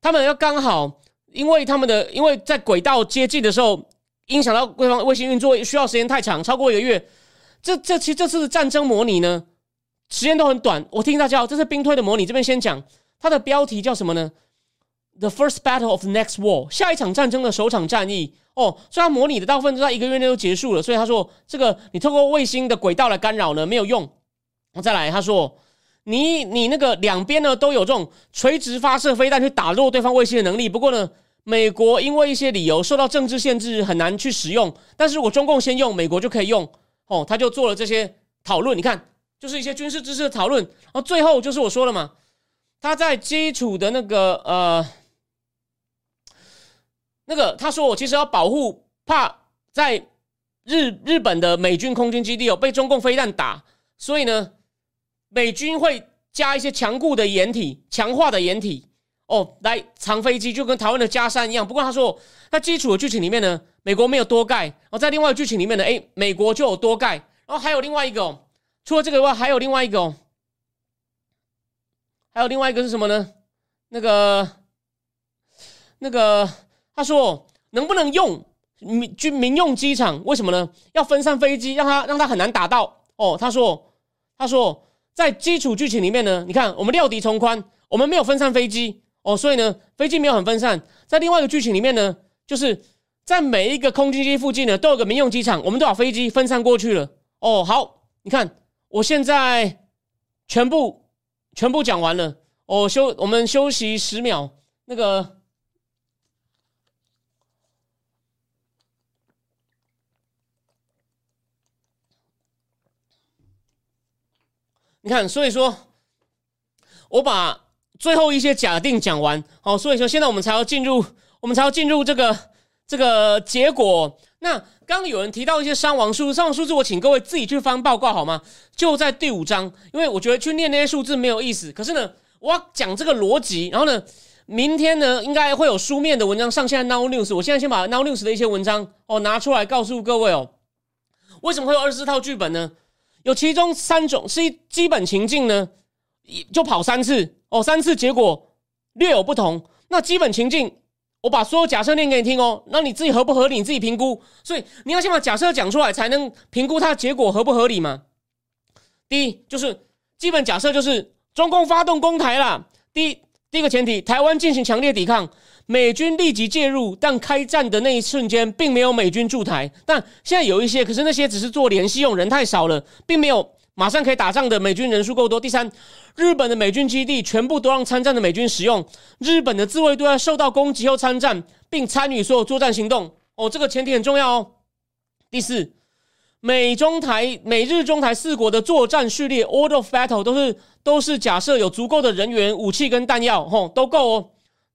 他们要刚好，因为他们的因为在轨道接近的时候，影响到对方卫星运作需要时间太长，超过一个月。这这其实这次的战争模拟呢？时间都很短，我听大家，这是兵推的模拟。这边先讲它的标题叫什么呢？The first battle of the next war，下一场战争的首场战役。哦，虽然模拟的大部分都在一个月内都结束了，所以他说这个你透过卫星的轨道来干扰呢没有用。再来，他说你你那个两边呢都有这种垂直发射飞弹去打落对方卫星的能力。不过呢，美国因为一些理由受到政治限制，很难去使用。但是如果中共先用，美国就可以用。哦，他就做了这些讨论。你看。就是一些军事知识的讨论，然后最后就是我说了嘛，他在基础的那个呃，那个他说我其实要保护，怕在日日本的美军空军基地有被中共飞弹打，所以呢，美军会加一些强固的掩体、强化的掩体哦，来藏飞机，就跟台湾的加山一样。不过他说，在基础的剧情里面呢。美国没有多盖，然后在另外剧情里面呢，哎，美国就有多盖，然后还有另外一个，哦，除了这个以外，还有另外一个，哦，还有另外一个是什么呢？那个，那个，他说能不能用民军民用机场？为什么呢？要分散飞机，让他让他很难打到。哦，他说，他说在基础剧情里面呢，你看我们料敌从宽，我们没有分散飞机。哦，所以呢，飞机没有很分散。在另外一个剧情里面呢，就是在每一个空军基地附近呢，都有个民用机场，我们都把飞机分散过去了。哦，好，你看，我现在全部全部讲完了。哦，休，我们休息十秒。那个，你看，所以说，我把。最后一些假定讲完，好，所以说现在我们才要进入，我们才要进入这个这个结果。那刚有人提到一些伤亡数字，伤亡数字我请各位自己去翻报告好吗？就在第五章，因为我觉得去念那些数字没有意思。可是呢，我要讲这个逻辑，然后呢，明天呢应该会有书面的文章上线 Now News。我现在先把 Now News 的一些文章哦拿出来告诉各位哦，为什么会有二十四套剧本呢？有其中三种是基本情境呢，就跑三次。哦，三次结果略有不同。那基本情境，我把所有假设念给你听哦。那你自己合不合理，你自己评估。所以你要先把假设讲出来，才能评估它的结果合不合理嘛。第一就是基本假设就是中共发动攻台了。第一第一个前提，台湾进行强烈抵抗，美军立即介入，但开战的那一瞬间并没有美军驻台。但现在有一些，可是那些只是做联系用，人太少了，并没有。马上可以打仗的美军人数够多。第三，日本的美军基地全部都让参战的美军使用，日本的自卫队受到攻击后参战，并参与所有作战行动。哦，这个前提很重要哦。第四，美中台、美日中台四国的作战序列 （order of battle） 都是都是假设有足够的人员、武器跟弹药，吼，都够哦。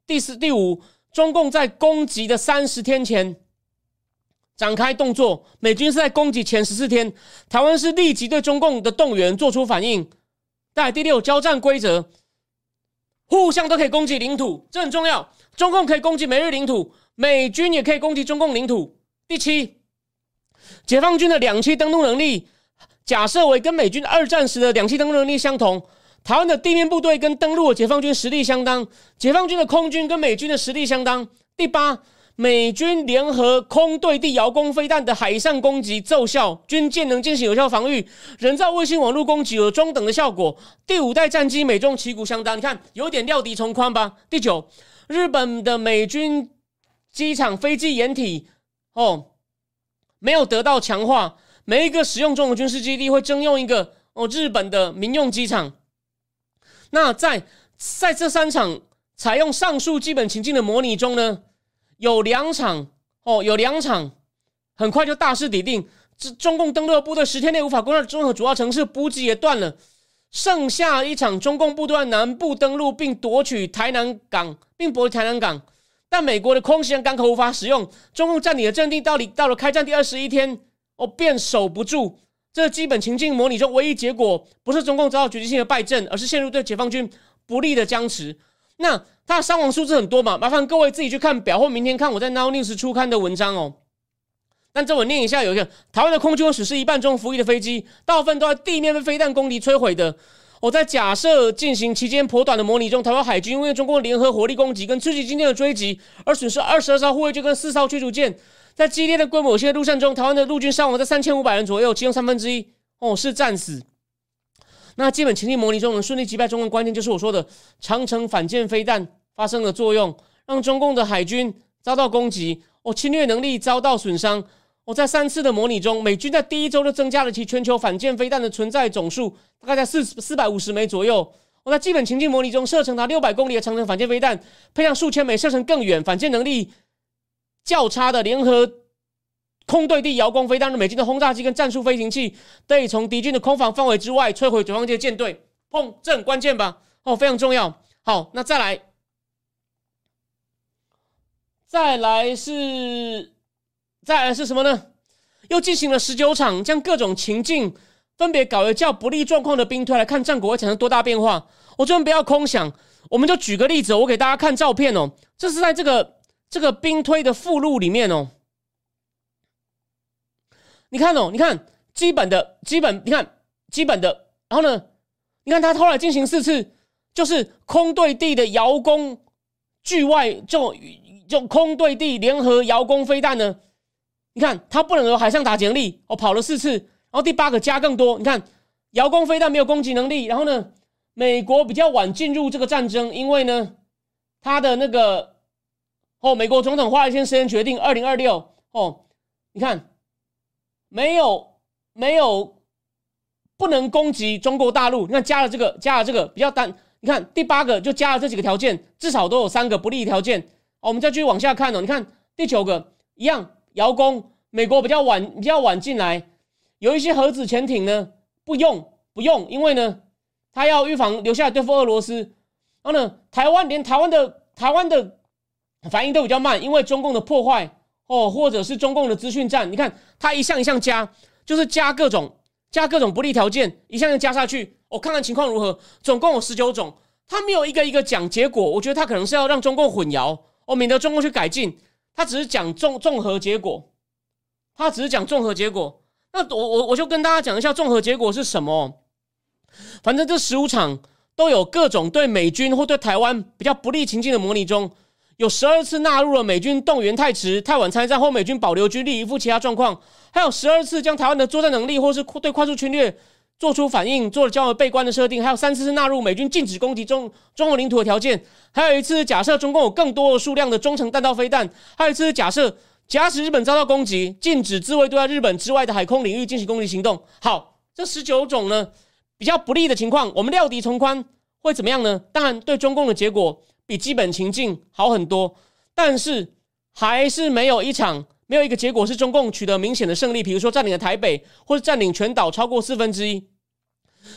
第四、第五，中共在攻击的三十天前。展开动作，美军是在攻击前十四天，台湾是立即对中共的动员做出反应。在第六，交战规则，互相都可以攻击领土，这很重要。中共可以攻击美日领土，美军也可以攻击中共领土。第七，解放军的两栖登陆能力，假设为跟美军二战时的两栖登陆能力相同，台湾的地面部队跟登陆的解放军实力相当，解放军的空军跟美军的实力相当。第八。美军联合空对地遥攻飞弹的海上攻击奏效，军舰能进行有效防御，人造卫星网络攻击有中等的效果。第五代战机美中旗鼓相当，你看有点料敌从宽吧？第九，日本的美军机场飞机掩体哦没有得到强化，每一个使用中的军事基地会征用一个哦日本的民用机场。那在在这三场采用上述基本情境的模拟中呢？有两场哦，有两场，很快就大势已定。这中共登陆的部队十天内无法攻占中和主要城市，补给也断了。剩下一场，中共部队南部登陆并夺取台南港，并夺取台南港。但美国的空袭港口无法使用，中共占领的阵地到底到了开战第二十一天哦，便守不住。这基本情境模拟中唯一结果，不是中共遭到决定性的败阵，而是陷入对解放军不利的僵持。那。它的伤亡数字很多嘛？麻烦各位自己去看表，或明天看我在 Now News 初刊的文章哦。但这我念一下，有一个台湾的空军史是一半中服役的飞机，大部分都在地面被飞弹攻击摧毁的。我在假设进行期间颇短的模拟中，台湾海军因为中共联合火力攻击跟刺激今天的追击，而损失二十二艘护卫舰跟四艘驱逐舰。在激烈的规模有些陆战中，台湾的陆军伤亡在三千五百人左右，其中三分之一哦是战死。那基本情境模拟中能顺利击败中共，关键就是我说的长城反舰飞弹发生的作用，让中共的海军遭到攻击，哦，侵略能力遭到损伤。我在三次的模拟中，美军在第一周就增加了其全球反舰飞弹的存在总数，大概在四四百五十枚左右。我在基本情境模拟中，射程达六百公里的长城反舰飞弹，配上数千枚射程更远、反舰能力较差的联合。空对地遥光飞弹的，美军的轰炸机跟战术飞行器得以从敌军的空防范围之外摧毁解放军的舰队。砰，这很关键吧？哦，非常重要。好，那再来，再来是，再来是什么呢？又进行了十九场，将各种情境分别搞为较不利状况的兵推，来看战果会产生多大变化。我这边不要空想，我们就举个例子，我给大家看照片哦。这是在这个这个兵推的附录里面哦。你看哦，你看基本的基本，你看基本的，然后呢，你看他后来进行四次，就是空对地的遥攻，距外就就空对地联合遥攻飞弹呢。你看他不能有海上打击能力，哦，跑了四次，然后第八个加更多，你看遥攻飞弹没有攻击能力，然后呢，美国比较晚进入这个战争，因为呢，他的那个哦，美国总统花了一天时间决定二零二六哦，你看没有没有不能攻击中国大陆，你看加了这个加了这个比较单，你看第八个就加了这几个条件，至少都有三个不利条件，哦，我们再继续往下看哦，你看第九个一样。遥攻，美国比较晚，比较晚进来，有一些核子潜艇呢，不用不用，因为呢，他要预防留下来对付俄罗斯。然后呢，台湾连台湾的台湾的反应都比较慢，因为中共的破坏哦，或者是中共的资讯战。你看，他一项一项加，就是加各种加各种不利条件，一项项加下去，我看看情况如何。总共有十九种，他没有一个一个讲结果，我觉得他可能是要让中共混淆哦，免得中共去改进。他只是讲综综合结果，他只是讲综合结果。那我我我就跟大家讲一下综合结果是什么。反正这十五场都有各种对美军或对台湾比较不利情境的模拟中，有十二次纳入了美军动员太迟、太晚参战或美军保留军力以赴其他状况，还有十二次将台湾的作战能力或是对快速侵略。做出反应，做了较为悲观的设定，还有三次是纳入美军禁止攻击中中国领土的条件，还有一次假设中共有更多的数量的中程弹道飞弹，还有一次假设假使日本遭到攻击，禁止自卫队在日本之外的海空领域进行攻击行动。好，这十九种呢比较不利的情况，我们料敌从宽会怎么样呢？当然，对中共的结果比基本情境好很多，但是还是没有一场没有一个结果是中共取得明显的胜利，比如说占领了台北，或者占领全岛超过四分之一。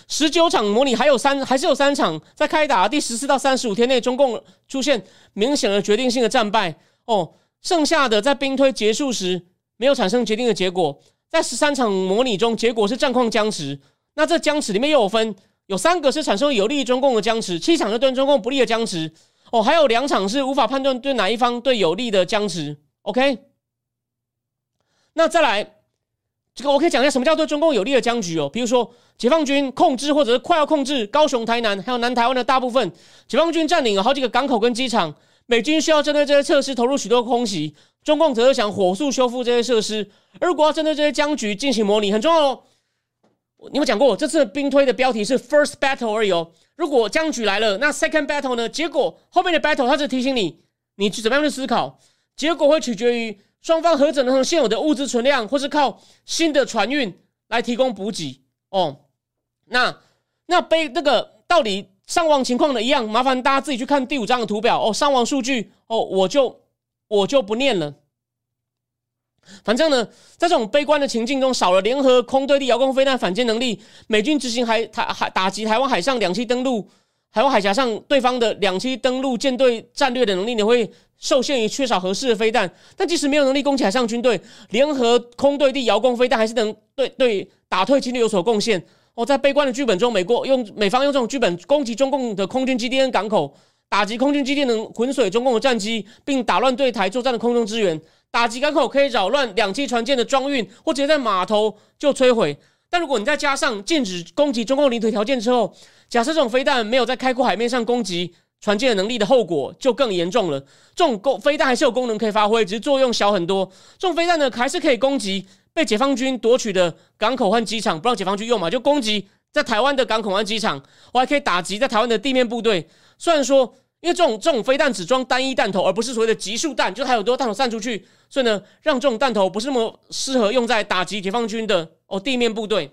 十九场模拟还有三，还是有三场在开打第十四到三十五天内，中共出现明显的决定性的战败哦。剩下的在兵推结束时没有产生决定的结果，在十三场模拟中，结果是战况僵持。那这僵持里面又有分，有三个是产生有利于中共的僵持，七场是对中共不利的僵持哦。还有两场是无法判断对哪一方对有利的僵持。OK，那再来。这个我可以讲一下什么叫对中共有利的僵局哦，比如说解放军控制或者是快要控制高雄、台南还有南台湾的大部分，解放军占领了好几个港口跟机场，美军需要针对这些设施投入许多空袭，中共则是想火速修复这些设施。而如果要针对这些僵局进行模拟，很重要哦。你有讲过，这次兵推的标题是 First Battle 而已哦。如果僵局来了，那 Second Battle 呢？结果后面的 Battle 它是提醒你，你去怎么样去思考，结果会取决于。双方何者能从现有的物资存量，或是靠新的船运来提供补给哦？那那背那个到底伤亡情况的一样？麻烦大家自己去看第五章的图表哦。伤亡数据哦，我就我就不念了。反正呢，在这种悲观的情境中，少了联合空对地遥控飞弹反舰能力，美军执行海台海打击台湾海上两栖登陆。台湾海峡上，对方的两栖登陆舰队战略的能力呢，会受限于缺少合适的飞弹。但即使没有能力攻起海上军队，联合空对地遥控飞弹还是能对对打退侵略有所贡献。哦，在悲观的剧本中，美国用美方用这种剧本攻击中共的空军基地跟港口，打击空军基地能浑水中共的战机，并打乱对台作战的空中支援；打击港口可以扰乱两栖船舰的装运，或直接在码头就摧毁。但如果你再加上禁止攻击中共领土条件之后，假设这种飞弹没有在开阔海面上攻击船舰的能力的后果就更严重了。这种攻飞弹还是有功能可以发挥，只是作用小很多。这种飞弹呢，还是可以攻击被解放军夺取的港口和机场，不让解放军用嘛？就攻击在台湾的港口和机场，我还可以打击在台湾的地面部队。虽然说，因为这种这种飞弹只装单一弹头，而不是所谓的集束弹，就是还有多弹头散出去，所以呢，让这种弹头不是那么适合用在打击解放军的哦地面部队。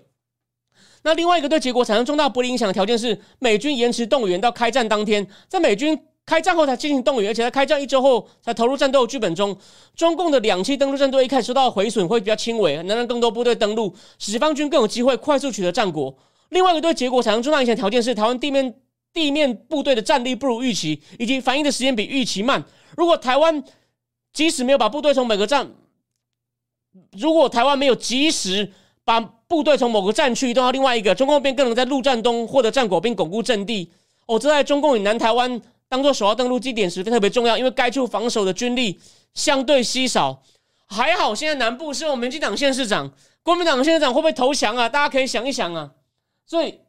那另外一个对结果产生重大不利影响的条件是，美军延迟动员到开战当天，在美军开战后才进行动员，而且在开战一周后才投入战斗。剧本中，中共的两栖登陆战队一开始受到毁损会比较轻微，能让更多部队登陆，使解放军更有机会快速取得战果。另外一个对结果产生重大影响条件是，台湾地面地面部队的战力不如预期，以及反应的时间比预期慢。如果台湾即使没有把部队从每个站，如果台湾没有及时把部队从某个战区移动到另外一个，中共便更能在陆战中获得战果并巩固阵地。哦，这在中共与南台湾当做首要登陆基点时特别重要，因为该处防守的军力相对稀少。还好现在南部是我们民进党县市长国民党现市长会不会投降啊？大家可以想一想啊。所以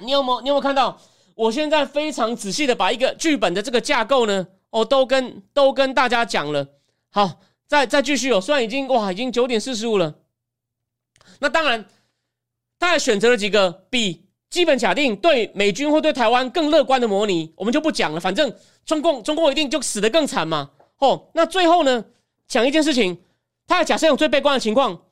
你有没有你有没有看到？我现在非常仔细的把一个剧本的这个架构呢，哦，都跟都跟大家讲了。好，再再继续哦。虽然已经哇，已经九点四十五了。那当然，他还选择了几个比基本假定对美军或对台湾更乐观的模拟，我们就不讲了。反正中共中共一定就死得更惨嘛。哦，那最后呢，讲一件事情，他还假设有最悲观的情况，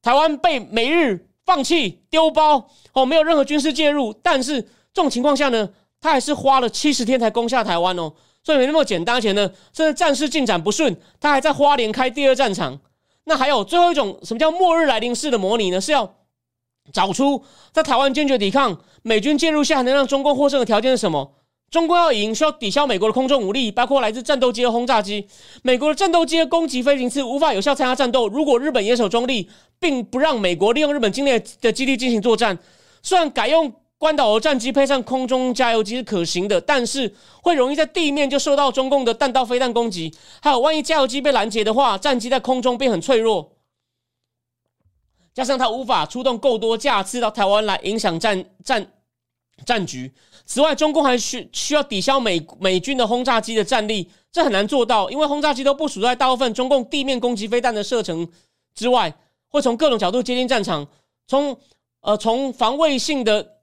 台湾被美日放弃丢包，哦，没有任何军事介入，但是。这种情况下呢，他还是花了七十天才攻下台湾哦，所以没那么简单。而且呢，甚至战事进展不顺，他还在花莲开第二战场。那还有最后一种，什么叫末日来临式的模拟呢？是要找出在台湾坚决抵抗美军介入下能让中共获胜的条件是什么？中共要赢，需要抵消美国的空中武力，包括来自战斗机的轰炸机。美国的战斗机的攻击飞行器无法有效参加战斗。如果日本严守中立，并不让美国利用日本境内的基地进行作战，虽然改用。关岛的战机配上空中加油机是可行的，但是会容易在地面就受到中共的弹道飞弹攻击。还有，万一加油机被拦截的话，战机在空中便很脆弱。加上它无法出动够多架次到台湾来影响战战战局。此外，中共还需需要抵消美美军的轰炸机的战力，这很难做到，因为轰炸机都部署在大部分中共地面攻击飞弹的射程之外，会从各种角度接近战场，从呃从防卫性的。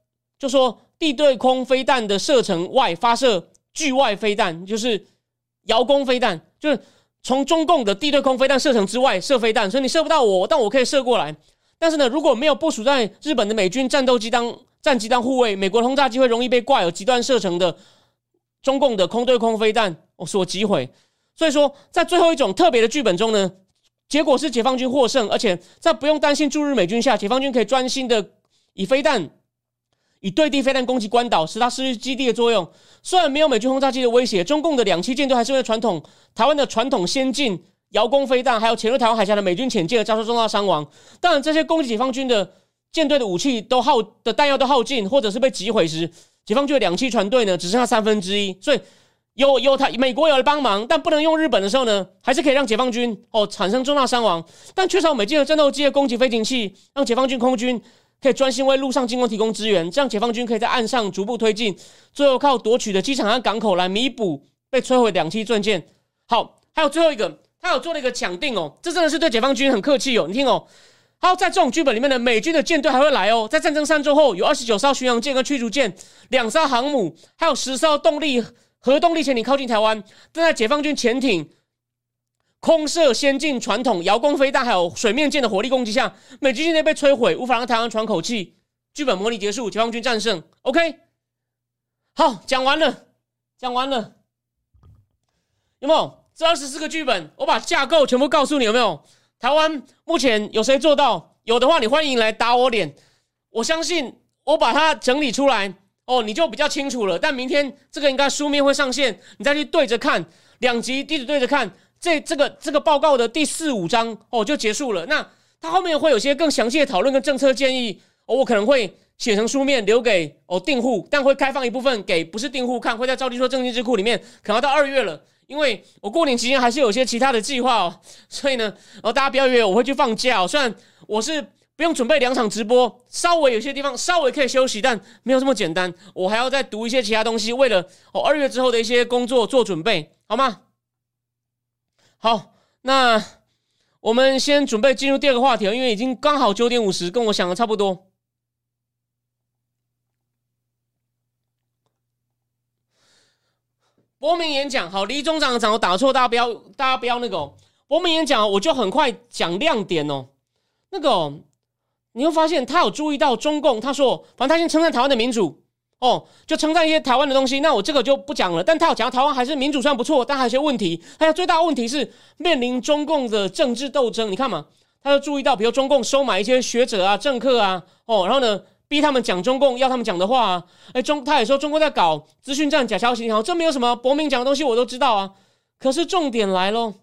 就说地对空飞弹的射程外发射距外飞弹，就是遥攻飞弹，就是从中共的地对空飞弹射程之外射飞弹，所以你射不到我，但我可以射过来。但是呢，如果没有部署在日本的美军战斗机当战机当护卫，美国轰炸机会容易被挂有极端射程的中共的空对空飞弹所击毁。所以说，在最后一种特别的剧本中呢，结果是解放军获胜，而且在不用担心驻日美军下，解放军可以专心的以飞弹。以对地飞弹攻击关岛，使它失去基地的作用。虽然没有美军轰炸机的威胁，中共的两栖舰队还是为传统台湾的传统先进遥攻飞弹，还有潜入台湾海峡的美军潜舰而遭受重大伤亡。当然，这些攻击解放军的舰队的武器都耗的弹药都耗尽，或者是被击毁时，解放军的两栖船队呢只剩下三分之一。所以有有台美国有了帮忙，但不能用日本的时候呢，还是可以让解放军哦产生重大伤亡。但缺少美军的战斗机的攻击飞行器，让解放军空军。可以专心为陆上进攻提供支援，这样解放军可以在岸上逐步推进，最后靠夺取的机场和港口来弥补被摧毁两栖战舰。好，还有最后一个，他有做了一个抢定哦，这真的是对解放军很客气哦。你听哦，好，在这种剧本里面的美军的舰队还会来哦，在战争三周后，有二十九艘巡洋舰和驱逐舰，两艘航母，还有十艘动力核动力潜艇靠近台湾，正在解放军潜艇。空射先进传统遥攻飞弹，还有水面舰的火力攻击下，美军舰队被摧毁，无法让台湾喘口气。剧本模拟结束，解放军战胜。OK，好，讲完了，讲完了，有没有？这二十四个剧本，我把架构全部告诉你，有没有？台湾目前有谁做到？有的话，你欢迎来打我脸。我相信我把它整理出来，哦，你就比较清楚了。但明天这个应该书面会上线，你再去对着看，两集地址对着看。这这个这个报告的第四五章哦就结束了。那它后面会有些更详细的讨论跟政策建议哦，我可能会写成书面留给哦订户，但会开放一部分给不是订户看，会在招娣说正经智库里面，可能要到二月了，因为我过年期间还是有些其他的计划哦，所以呢，哦大家不要以为我会去放假哦，虽然我是不用准备两场直播，稍微有些地方稍微可以休息，但没有这么简单，我还要再读一些其他东西，为了哦二月之后的一些工作做准备，好吗？好，那我们先准备进入第二个话题因为已经刚好九点五十，跟我想的差不多。博明演讲，好，李中长长我打错，大家不要，大家不要那个博明演讲，我就很快讲亮点哦。那个你会发现他有注意到中共，他说，反正他先称赞台湾的民主。哦，就称赞一些台湾的东西，那我这个就不讲了。但他有讲台湾还是民主算不错，但还有些问题。还有最大的问题是面临中共的政治斗争。你看嘛，他就注意到，比如中共收买一些学者啊、政客啊，哦，然后呢，逼他们讲中共要他们讲的话啊。哎，中他也说中共在搞资讯战、假消息。好，这没有什么博明讲的东西，我都知道啊。可是重点来喽，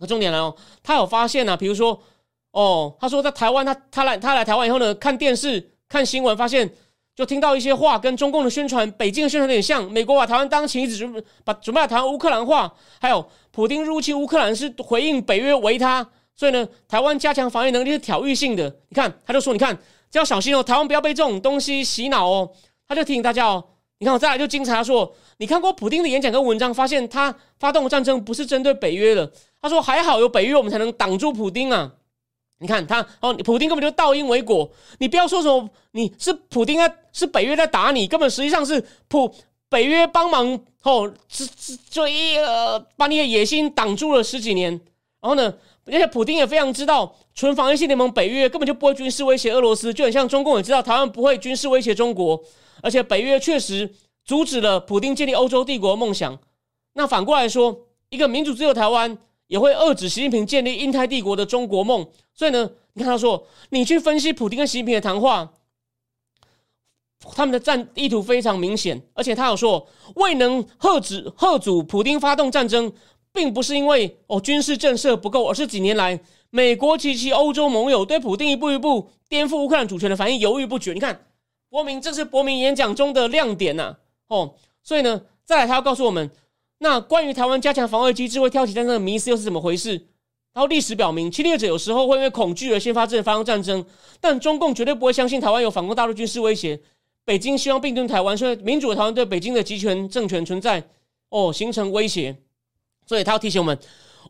那重点来哦，他有发现啊，比如说，哦，他说在台湾，他他来他来台湾以后呢，看电视看新闻，发现。就听到一些话跟中共的宣传、北京的宣传有点像。美国把台湾当棋子，准把准备把台湾乌克兰化。还有，普京入侵乌克兰是回应北约围他，所以呢，台湾加强防御能力是挑衅性的。你看，他就说，你看，要小心哦，台湾不要被这种东西洗脑哦。他就提醒大家哦，你看，我再来就精彩。他说，你看过普丁的演讲跟文章，发现他发动战争不是针对北约的。他说，还好有北约，我们才能挡住普丁啊。你看他哦，你普丁根本就倒因为果。你不要说什么你是普丁啊，是北约在打你，根本实际上是普北约帮忙哦，这这就一呃把你的野心挡住了十几年。然后呢？而且普京也非常知道，纯防御性联盟北约根本就不会军事威胁俄罗斯，就很像中共也知道台湾不会军事威胁中国。而且北约确实阻止了普京建立欧洲帝国梦想。那反过来说，一个民主自由台湾也会遏制习近平建立印太帝国的中国梦。所以呢，你看他说，你去分析普京跟习近平的谈话，他们的战意图非常明显。而且他有说，未能遏止、遏阻普京发动战争。并不是因为哦军事震慑不够，而是几年来美国及其欧洲盟友对普京一步一步颠覆乌克兰主权的反应犹豫不决。你看，伯明这是伯明演讲中的亮点呐，哦，所以呢，再来他要告诉我们，那关于台湾加强防卫机制会挑起战争的迷思又是怎么回事？然后历史表明，侵略者有时候会因为恐惧而先发制人发动战争，但中共绝对不会相信台湾有反攻大陆军事威胁。北京希望并吞台湾，所以民主的台湾对北京的集权政权存在哦形成威胁。所以他要提醒我们，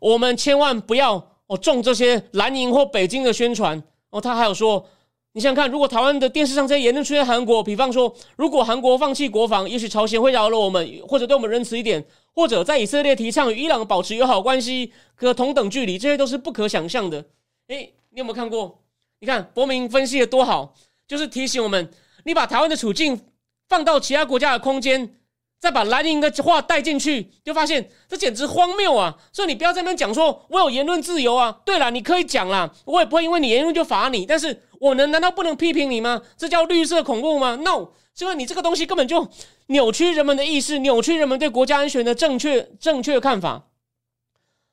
我们千万不要哦中这些蓝营或北京的宣传哦。他还有说，你想看，如果台湾的电视上这些言论出现韩国，比方说，如果韩国放弃国防，也许朝鲜会饶了我们，或者对我们仁慈一点，或者在以色列提倡与伊朗保持友好关系，可同等距离，这些都是不可想象的。诶，你有没有看过？你看伯明分析的多好，就是提醒我们，你把台湾的处境放到其他国家的空间。再把蓝营的话带进去，就发现这简直荒谬啊！所以你不要在那边讲说我有言论自由啊。对了，你可以讲啦，我也不会因为你言论就罚你。但是我能难道不能批评你吗？这叫绿色恐怖吗？No，因为你这个东西根本就扭曲人们的意识，扭曲人们对国家安全的正确正确看法。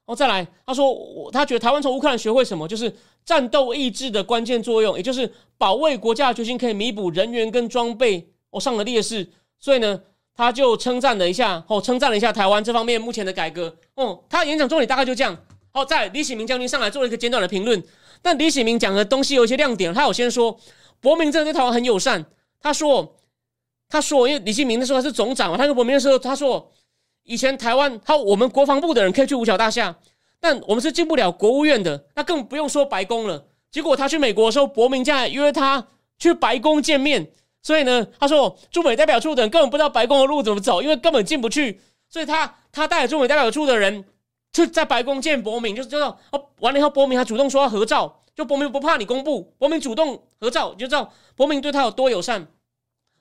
哦，再来，他说我他觉得台湾从乌克兰学会什么，就是战斗意志的关键作用，也就是保卫国家的决心可以弥补人员跟装备哦上的劣势。所以呢。他就称赞了一下，哦，称赞了一下台湾这方面目前的改革，哦，他演讲重点大概就这样。好，在李喜明将军上来做了一个简短的评论，但李启明讲的东西有一些亮点。他有先说，伯明真的对台湾很友善。他说，他说，因为李启明那时候他是总长嘛，他跟伯明的时候，他说，以前台湾他我们国防部的人可以去五角大厦，但我们是进不了国务院的，那更不用说白宫了。结果他去美国的时候，伯明这样约他去白宫见面。所以呢，他说驻美代表处的人根本不知道白宫的路怎么走，因为根本进不去。所以他他带驻美代表处的人就在白宫见伯明，就是知道哦。完了以后，伯明还主动说要合照，就伯明不怕你公布，伯明主动合照，你就知道伯明对他有多友善。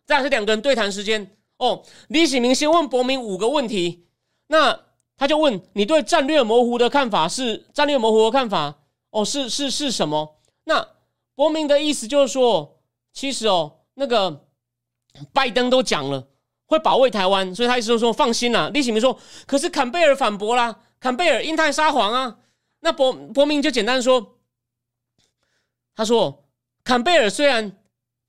再是两个人对谈时间哦，李喜明先问伯明五个问题，那他就问你对战略模糊的看法是战略模糊的看法哦，是是是什么？那伯明的意思就是说，其实哦。那个拜登都讲了会保卫台湾，所以他意思就是说放心啦。李启明说，可是坎贝尔反驳啦，坎贝尔印太撒谎啊。那伯伯明就简单说，他说坎贝尔虽然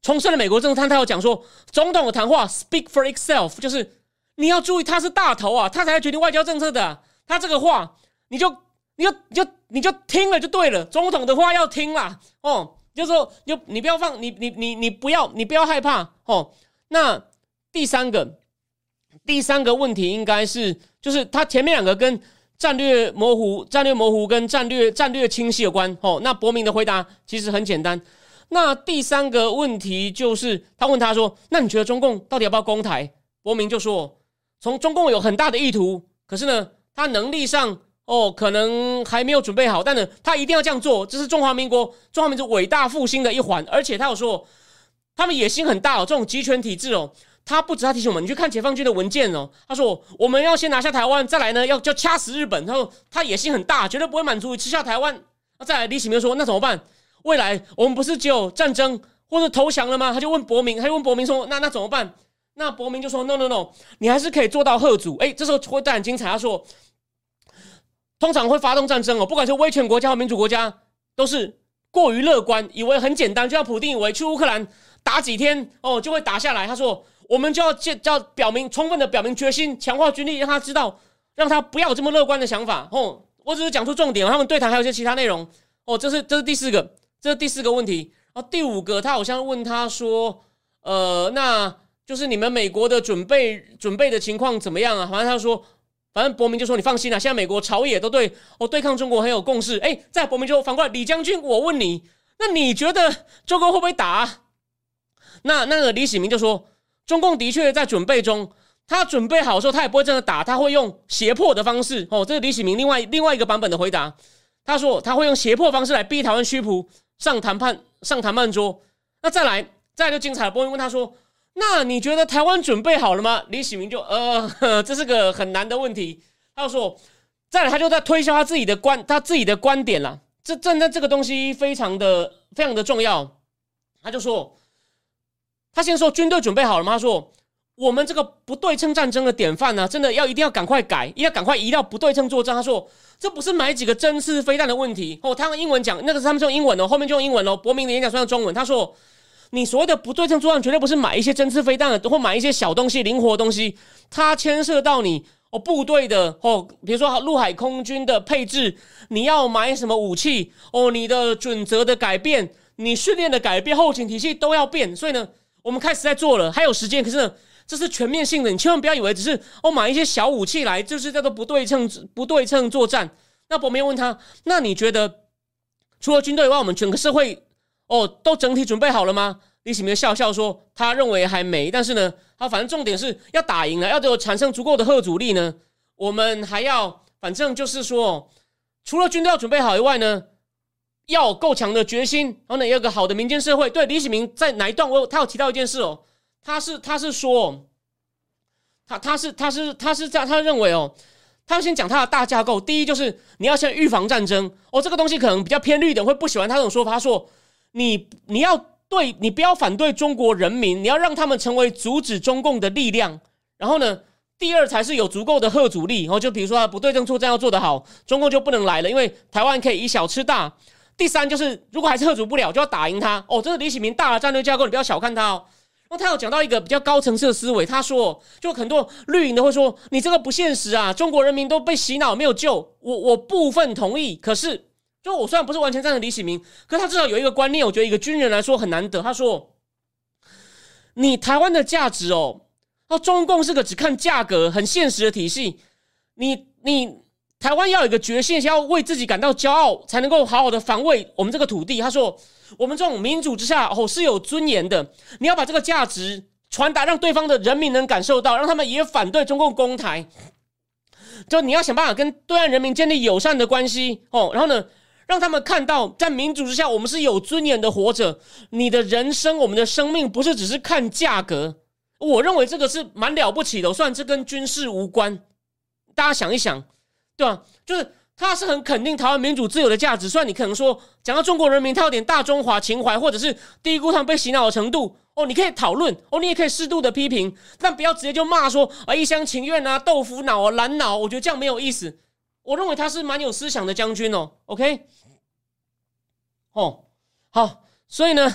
重申了美国政策，但他有讲说总统的谈话 speak for itself，就是你要注意他是大头啊，他才决定外交政策的。他这个话你就你就你就你就听了就对了，总统的话要听啦哦。就说，就你不要放，你你你你不要，你不要害怕哦。那第三个，第三个问题应该是，就是他前面两个跟战略模糊、战略模糊跟战略战略清晰有关哦。那伯明的回答其实很简单。那第三个问题就是，他问他说：“那你觉得中共到底要不要攻台？”伯明就说：“从中共有很大的意图，可是呢，他能力上。”哦，可能还没有准备好，但呢，他一定要这样做，这是中华民国中华民族伟大复兴的一环。而且他有说，他们野心很大哦，这种集权体制哦，他不止他提醒我们，你去看解放军的文件哦，他说我们要先拿下台湾，再来呢要就掐死日本。他说他野心很大，绝对不会满足于吃下台湾。那再来，李启明说，那怎么办？未来我们不是只有战争或者投降了吗？他就问伯明，他就问伯明说，那那怎么办？那伯明就说，no no no，你还是可以做到贺主。哎，这时候会带很精彩，他说。通常会发动战争哦，不管是威权国家或民主国家，都是过于乐观，以为很简单，就像普丁以为去乌克兰打几天哦就会打下来。他说，我们就要建，要表明充分的表明决心，强化军力，让他知道，让他不要有这么乐观的想法。哦，我只是讲出重点，他们对谈还有一些其他内容。哦，这是这是第四个，这是第四个问题。哦第五个，他好像问他说，呃，那就是你们美国的准备准备的情况怎么样啊？反正他说，反正伯明就说你放心啦，现在美国朝野都对哦对抗中国很有共识。哎，在伯明就反过来，李将军，我问你，那你觉得中国会不会打？那那个李喜明就说，中共的确在准备中。他准备好的时候，他也不会真的打，他会用胁迫的方式。哦，这是李喜明另外另外一个版本的回答。他说他会用胁迫方式来逼台湾屈服上谈判上谈判桌。那再来再来就精彩了。波音问他说：“那你觉得台湾准备好了吗？”李喜明就呃，这是个很难的问题。他就说，再来他就在推销他自己的观他自己的观点了。这这那这个东西非常的非常的重要。他就说，他先说军队准备好了吗？他说。我们这个不对称战争的典范呢，真的要一定要赶快改，一定要赶快移到不对称作战。他说，这不是买几个针刺飞弹的问题哦。他用英文讲，那个是他们用英文哦，后面就用英文哦。伯明的演讲说用中文。他说，你所谓的不对称作战，绝对不是买一些针刺飞弹的，或买一些小东西、灵活的东西。它牵涉到你哦部队的哦，比如说陆海空军的配置，你要买什么武器哦，你的准则的改变，你训练的改变，后勤体系都要变。所以呢，我们开始在做了，还有时间，可是呢。这是全面性的，你千万不要以为只是哦买一些小武器来，就是叫做不对称不对称作战。那伯明问他，那你觉得除了军队以外，我们整个社会哦都整体准备好了吗？李启明笑笑说，他认为还没，但是呢，他反正重点是要打赢了，要有产生足够的贺阻力呢。我们还要反正就是说，除了军队要准备好以外呢，要够强的决心，然后呢，有个好的民间社会。对李启明在哪一段我他有提到一件事哦。他是他是说，他他是他是他是这样，他认为哦，他先讲他的大架构。第一就是你要先预防战争哦，这个东西可能比较偏绿的会不喜欢他这种说法。他说你你要对你不要反对中国人民，你要让他们成为阻止中共的力量。然后呢，第二才是有足够的贺阻力。然后就比如说不对症作战要做得好，中共就不能来了，因为台湾可以以小吃大。第三就是如果还是贺阻不了，就要打赢他哦。这是李启明大的战略架构，你不要小看他哦。然后他有讲到一个比较高层次的思维，他说，就很多绿营的会说，你这个不现实啊，中国人民都被洗脑没有救。我我部分同意，可是，就我虽然不是完全赞成李启明，可他至少有一个观念，我觉得一个军人来说很难得。他说，你台湾的价值哦，哦，中共是个只看价格、很现实的体系，你你。台湾要有一个决心，要为自己感到骄傲，才能够好好的防卫我们这个土地。他说：“我们这种民主之下，哦是有尊严的。你要把这个价值传达，让对方的人民能感受到，让他们也反对中共攻台。就你要想办法跟对岸人民建立友善的关系哦。然后呢，让他们看到，在民主之下，我们是有尊严的活着。你的人生，我们的生命，不是只是看价格。我认为这个是蛮了不起的。虽然这跟军事无关，大家想一想。”对吧？就是他是很肯定台湾民主自由的价值。虽然你可能说讲到中国人民，他有点大中华情怀，或者是低估他们被洗脑的程度哦，你可以讨论哦，你也可以适度的批评，但不要直接就骂说啊一厢情愿啊豆腐脑啊蓝脑，我觉得这样没有意思。我认为他是蛮有思想的将军哦。OK，哦好，所以呢，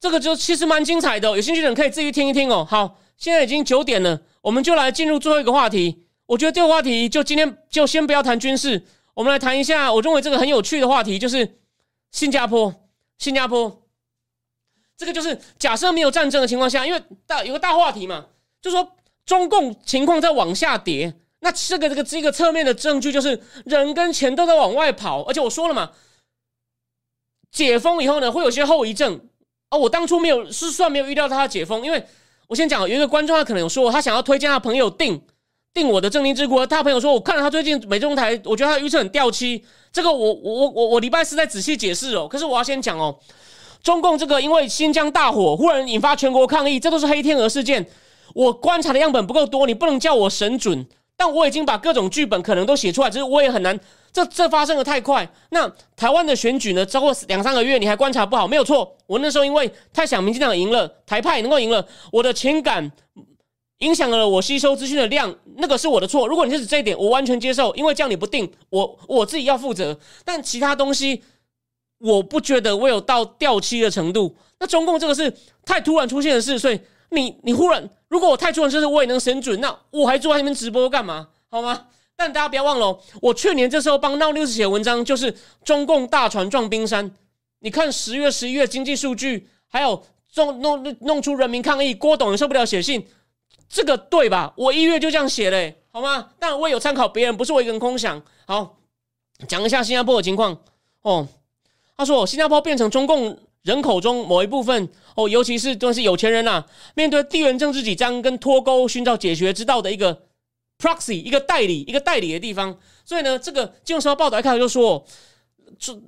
这个就其实蛮精彩的，有兴趣的人可以自己听一听哦。好，现在已经九点了，我们就来进入最后一个话题。我觉得这个话题就今天就先不要谈军事，我们来谈一下我认为这个很有趣的话题，就是新加坡。新加坡，这个就是假设没有战争的情况下，因为大有个大话题嘛，就说中共情况在往下跌，那这个这个这个侧面的证据就是人跟钱都在往外跑，而且我说了嘛，解封以后呢会有些后遗症哦。我当初没有是算没有预料到他解封，因为我先讲有一个观众他可能有说他想要推荐他朋友订。定我的正经之国，他朋友说，我看了他最近美中台，我觉得他预测很掉漆。这个我我我我礼拜四再仔细解释哦。可是我要先讲哦，中共这个因为新疆大火忽然引发全国抗议，这都是黑天鹅事件。我观察的样本不够多，你不能叫我神准。但我已经把各种剧本可能都写出来，只是我也很难。这这发生的太快。那台湾的选举呢？超过两三个月，你还观察不好？没有错，我那时候因为太想民进党赢了，台派能够赢了，我的情感。影响了我吸收资讯的量，那个是我的错。如果你是指这一点，我完全接受，因为这样你不定，我我自己要负责。但其他东西，我不觉得我有到掉漆的程度。那中共这个是太突然出现的事，所以你你忽然，如果我太突然，就是我也能审准，那我还坐在那边直播干嘛？好吗？但大家不要忘了，我去年这时候帮闹六子写文章，就是中共大船撞冰山。你看十月、十一月经济数据，还有弄弄弄出人民抗议，郭董也受不了写信，这个对吧？我一月就这样写嘞，好吗？但我也有参考别人，不是我一个人空想。好，讲一下新加坡的情况哦。他说，新加坡变成中共人口中某一部分哦，尤其是都是有钱人呐，面对地缘政治紧张跟脱钩，寻找解决之道的一个。proxy 一个代理一个代理的地方，所以呢，这个金融时报报道一开始就说，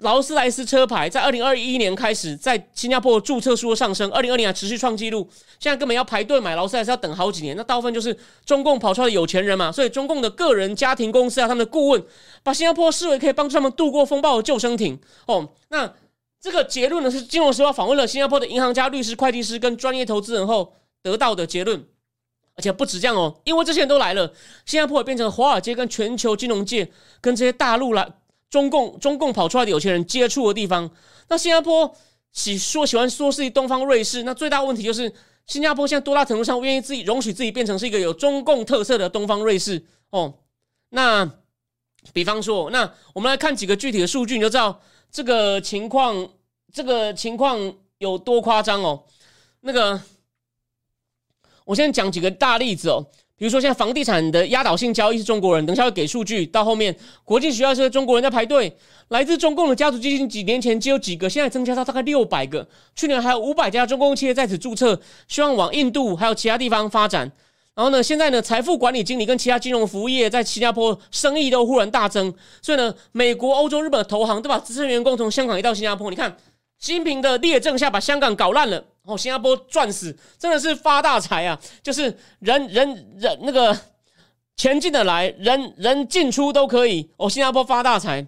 劳斯莱斯车牌在二零二一年开始在新加坡注册数上升，二零二零年持续创纪录，现在根本要排队买劳斯莱斯要等好几年，那大部分就是中共跑出来的有钱人嘛，所以中共的个人家庭公司啊，他们的顾问把新加坡视为可以帮助他们度过风暴的救生艇哦。那这个结论呢，是金融时报访问了新加坡的银行家、律师、会计师跟专业投资人后得到的结论。而且不止这样哦，因为这些人都来了，新加坡也变成华尔街跟全球金融界跟这些大陆来中共中共跑出来的有钱人接触的地方。那新加坡喜说喜欢说是东方瑞士，那最大问题就是新加坡现在多大程度上愿意自己容许自己变成是一个有中共特色的东方瑞士哦？那比方说，那我们来看几个具体的数据，你就知道这个情况，这个情况有多夸张哦。那个。我先讲几个大例子哦，比如说现在房地产的压倒性交易是中国人，等下会给数据。到后面国际学校是中国人在排队，来自中共的家族基金几年前只有几个，现在增加到大概六百个。去年还有五百家中共企业在此注册，希望往印度还有其他地方发展。然后呢，现在呢，财富管理经理跟其他金融服务业在新加坡生意都忽然大增，所以呢，美国、欧洲、日本的投行都把资深员工从香港移到新加坡。你看，习近平的列政下把香港搞烂了。哦，新加坡赚死，真的是发大财啊！就是人人人那个钱进得来，人人进出都可以。哦，新加坡发大财。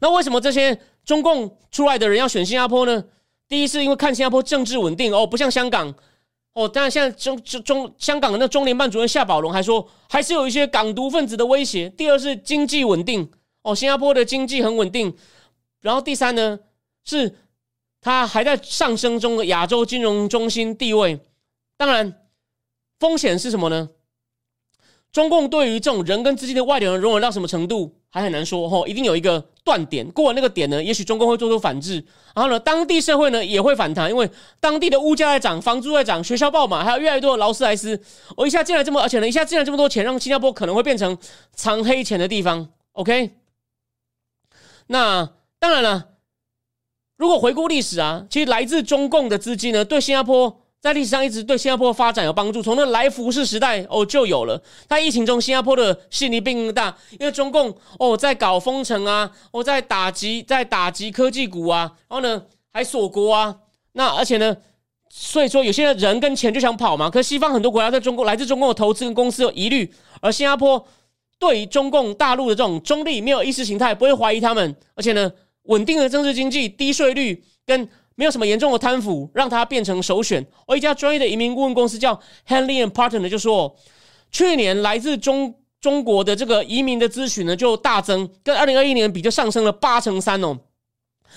那为什么这些中共出来的人要选新加坡呢？第一是因为看新加坡政治稳定哦，不像香港哦。当然，现在中中中香港的那中联办主任夏宝龙还说，还是有一些港独分子的威胁。第二是经济稳定哦，新加坡的经济很稳定。然后第三呢是。它还在上升中的亚洲金融中心地位，当然风险是什么呢？中共对于这种人跟资金的外流容忍到什么程度还很难说吼，一定有一个断点，过了那个点呢，也许中共会做出反制，然后呢，当地社会呢也会反弹，因为当地的物价在涨，房租在涨，学校爆满，还有越来越多的劳斯莱斯，我一下进来这么，而且呢，一下进来这么多钱，让新加坡可能会变成藏黑钱的地方。OK，那当然了。如果回顾历史啊，其实来自中共的资金呢，对新加坡在历史上一直对新加坡发展有帮助。从那来福士时代哦就有了。在疫情中，新加坡的吸引力并更大，因为中共哦在搞封城啊，哦在打击在打击科技股啊，然后呢还锁国啊。那而且呢，所以说有些人跟钱就想跑嘛。可西方很多国家在中国来自中共的投资跟公司有疑虑，而新加坡对于中共大陆的这种中立，没有意识形态，不会怀疑他们，而且呢。稳定的政治经济、低税率跟没有什么严重的贪腐，让它变成首选。而一家专业的移民顾问公司叫 Henley and Partner 就说，去年来自中中国的这个移民的咨询呢就大增，跟二零二一年比就上升了八成三哦。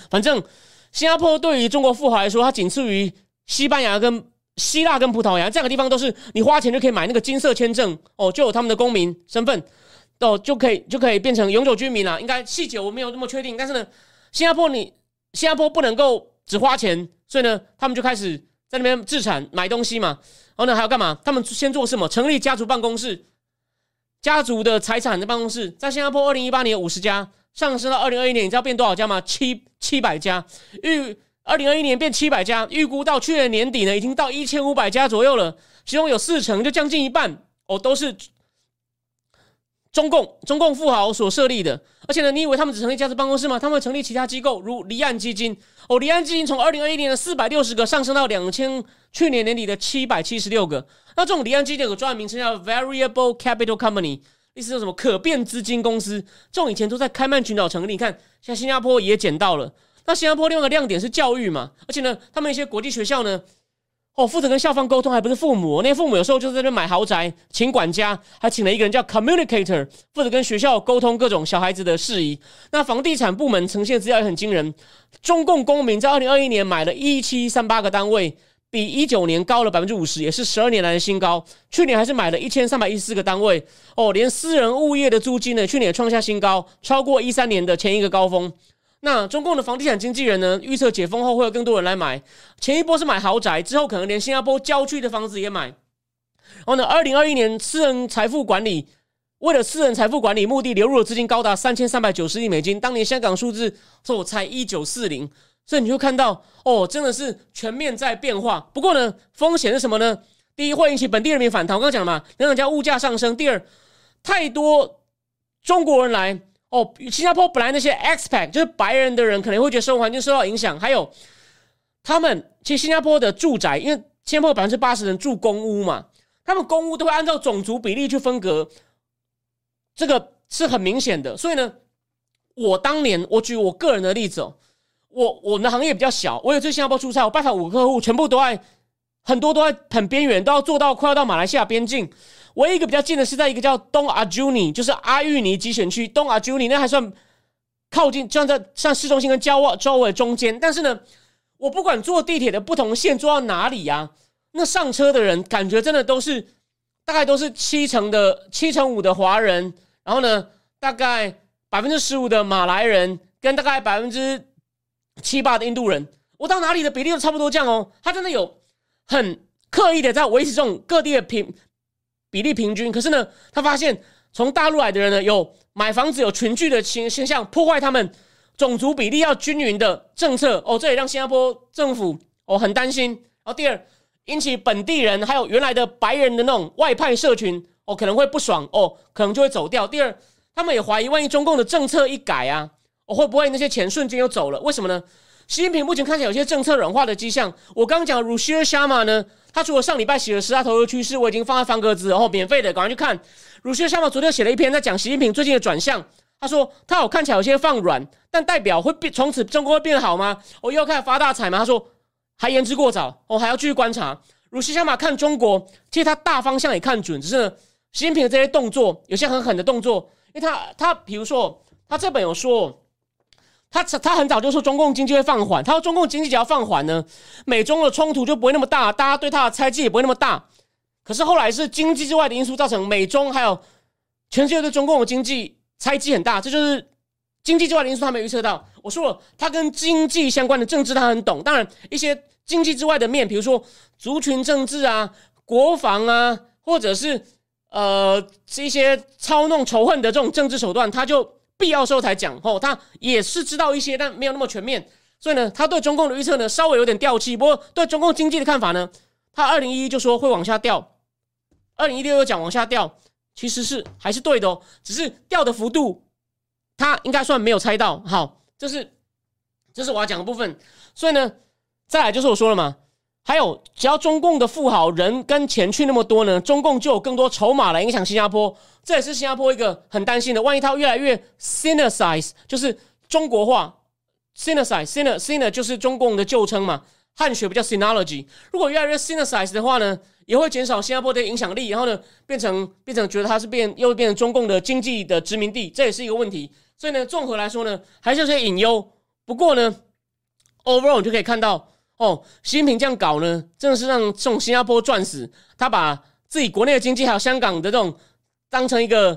反正新加坡对于中国富豪来说，它仅次于西班牙、跟希腊、跟葡萄牙这样的地方，都是你花钱就可以买那个金色签证哦，就有他们的公民身份哦，就可以就可以变成永久居民了。应该细节我没有那么确定，但是呢。新加坡，你新加坡不能够只花钱，所以呢，他们就开始在那边自产买东西嘛。然后呢，还要干嘛？他们先做什么？成立家族办公室，家族的财产的办公室，在新加坡，二零一八年五十家，上升到二零二一年，你知道变多少家吗？七七百家。预二零二一年变七百家，预估到去年年底呢，已经到一千五百家左右了。其中有四成，就将近一半哦，都是。中共中共富豪所设立的，而且呢，你以为他们只成立家族办公室吗？他们会成立其他机构，如离岸基金。哦，离岸基金从二零二一年的四百六十个上升到两千去年年底的七百七十六个。那这种离岸基金有个专业名称叫 Variable Capital Company，意思是什么？可变资金公司。这种以前都在开曼群岛成立，你看，现在新加坡也捡到了。那新加坡另外一个亮点是教育嘛，而且呢，他们一些国际学校呢。哦，负责跟校方沟通，还不是父母。那些父母有时候就在那买豪宅，请管家，还请了一个人叫 communicator，负责跟学校沟通各种小孩子的事宜。那房地产部门呈现资料也很惊人。中共公民在二零二一年买了一七三八个单位，比一九年高了百分之五十，也是十二年来的新高。去年还是买了一千三百一十四个单位哦，连私人物业的租金呢，去年也创下新高，超过一三年的前一个高峰。那中共的房地产经纪人呢，预测解封后会有更多人来买。前一波是买豪宅，之后可能连新加坡郊区的房子也买。然后呢，二零二一年私人财富管理为了私人财富管理目的流入的资金高达三千三百九十亿美金，当年香港数字说才一九四零。所以你会看到，哦，真的是全面在变化。不过呢，风险是什么呢？第一，会引起本地人民反弹。我刚刚讲了嘛，两种叫物价上升。第二，太多中国人来，哦，新加坡本来那些 expat 就是白人的人，可能会觉得生活环境受到影响。还有，他们其实新加坡的住宅，因为新加坡百分之八十人住公屋嘛，他们公屋都会按照种族比例去分隔，这个是很明显的。所以呢，我当年我举我个人的例子哦。我我们的行业比较小，我有去新加坡出差，我拜访五个客户，全部都在很多都在很边缘，都要做到快要到马来西亚边境。唯一一个比较近的是在一个叫东阿朱尼，就是阿育尼集选区。东阿朱尼那还算靠近，就像在像市中心跟郊外周围中间。但是呢，我不管坐地铁的不同线坐到哪里呀，那上车的人感觉真的都是大概都是七成的七成五的华人，然后呢，大概百分之十五的马来人，跟大概百分之。七八的印度人，我到哪里的比例都差不多这样哦。他真的有很刻意的在维持这种各地的平比例平均。可是呢，他发现从大陆来的人呢，有买房子有群聚的现现象，破坏他们种族比例要均匀的政策哦。这也让新加坡政府哦很担心。然后第二，引起本地人还有原来的白人的那种外派社群哦可能会不爽哦，可能就会走掉。第二，他们也怀疑，万一中共的政策一改啊。哦会不会那些钱瞬间又走了？为什么呢？习近平目前看起来有些政策软化的迹象。我刚刚讲 Rushir Sharma 呢，他除了上礼拜写了十大投资趋势，我已经放在方格子，然后免费的，赶快去看。Rushir Sharma 昨天写了一篇在讲习近平最近的转向。他说他有看起来有些放软，但代表会变，从此中国会变好吗？我又要开始发大财吗？他说还言之过早，我还要继续观察。Rushir Sharma 看中国，其实他大方向也看准，只是呢，习近平的这些动作有些很狠的动作，因为他他比如说他这本有说。他他很早就说中共经济会放缓，他说中共经济只要放缓呢，美中的冲突就不会那么大，大家对他的猜忌也不会那么大。可是后来是经济之外的因素造成美中还有全世界对中共的经济猜忌很大，这就是经济之外的因素他没预测到。我说了，他跟经济相关的政治他很懂，当然一些经济之外的面，比如说族群政治啊、国防啊，或者是呃这些操弄仇恨的这种政治手段，他就。必要时候才讲哦，他也是知道一些，但没有那么全面。所以呢，他对中共的预测呢稍微有点掉气。不过对中共经济的看法呢，他二零一一就说会往下掉，二零一六又讲往下掉，其实是还是对的哦，只是掉的幅度他应该算没有猜到。好，这是这是我要讲的部分。所以呢，再来就是我说了嘛。还有，只要中共的富豪人跟钱去那么多呢，中共就有更多筹码来影响新加坡。这也是新加坡一个很担心的。万一它越来越 Sinicize，就是中国化，Sinicize，Sin，Sin 就是中共的旧称嘛，汉学不叫 Sinology。如果越来越 Sinicize 的话呢，也会减少新加坡的影响力，然后呢，变成变成觉得它是变又变成中共的经济的殖民地，这也是一个问题。所以呢，综合来说呢，还是有些隐忧。不过呢，Overall 你就可以看到。哦，习近平这样搞呢，真的是让这种新加坡赚死。他把自己国内的经济还有香港的这种当成一个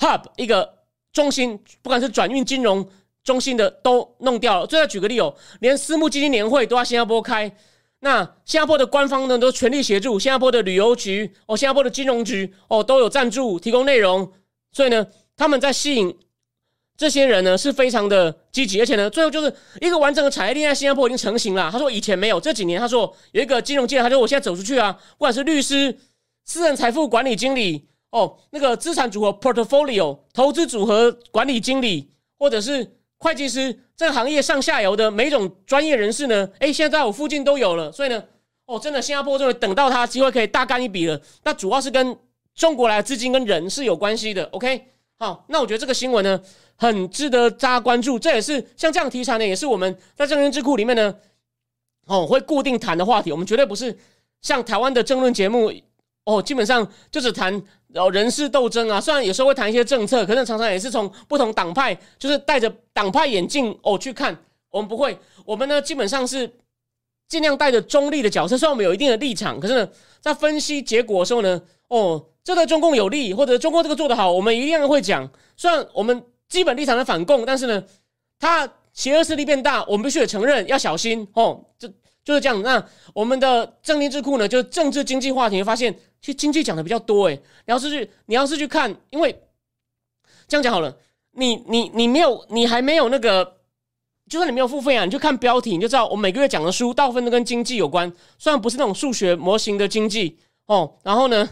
hub 一个中心，不管是转运金融中心的都弄掉了。最后举个例哦，连私募基金年会都要新加坡开，那新加坡的官方呢都全力协助，新加坡的旅游局哦，新加坡的金融局哦都有赞助提供内容，所以呢，他们在吸引。这些人呢是非常的积极，而且呢，最后就是一个完整的产业链在新加坡已经成型了。他说以前没有，这几年他说有一个金融界，他说我现在走出去啊，不管是律师、私人财富管理经理哦，那个资产组合 portfolio 投资组合管理经理，或者是会计师，这个行业上下游的每种专业人士呢，哎，现在在我附近都有了。所以呢，哦，真的新加坡终于等到他机会可以大干一笔了。那主要是跟中国来的资金跟人是有关系的。OK，好，那我觉得这个新闻呢。很值得大家关注，这也是像这样题材呢，也是我们在政论智库里面呢，哦，会固定谈的话题。我们绝对不是像台湾的政论节目，哦，基本上就只谈哦人事斗争啊。虽然有时候会谈一些政策，可是常常也是从不同党派，就是带着党派眼镜哦去看。我们不会，我们呢基本上是尽量带着中立的角色，虽然我们有一定的立场，可是呢，在分析结果的时候呢，哦，这对中共有利，或者中共这个做得好，我们一定会讲。虽然我们基本立场的反共，但是呢，他邪恶势力变大，我们必须得承认，要小心哦。就就是这样。那我们的政经智库呢，就是政治经济话题，发现其实经济讲的比较多。诶，你要是去，你要是去看，因为这样讲好了，你你你没有，你还没有那个。就算你没有付费啊，你就看标题，你就知道我每个月讲的书大部分都跟经济有关。虽然不是那种数学模型的经济哦，然后呢，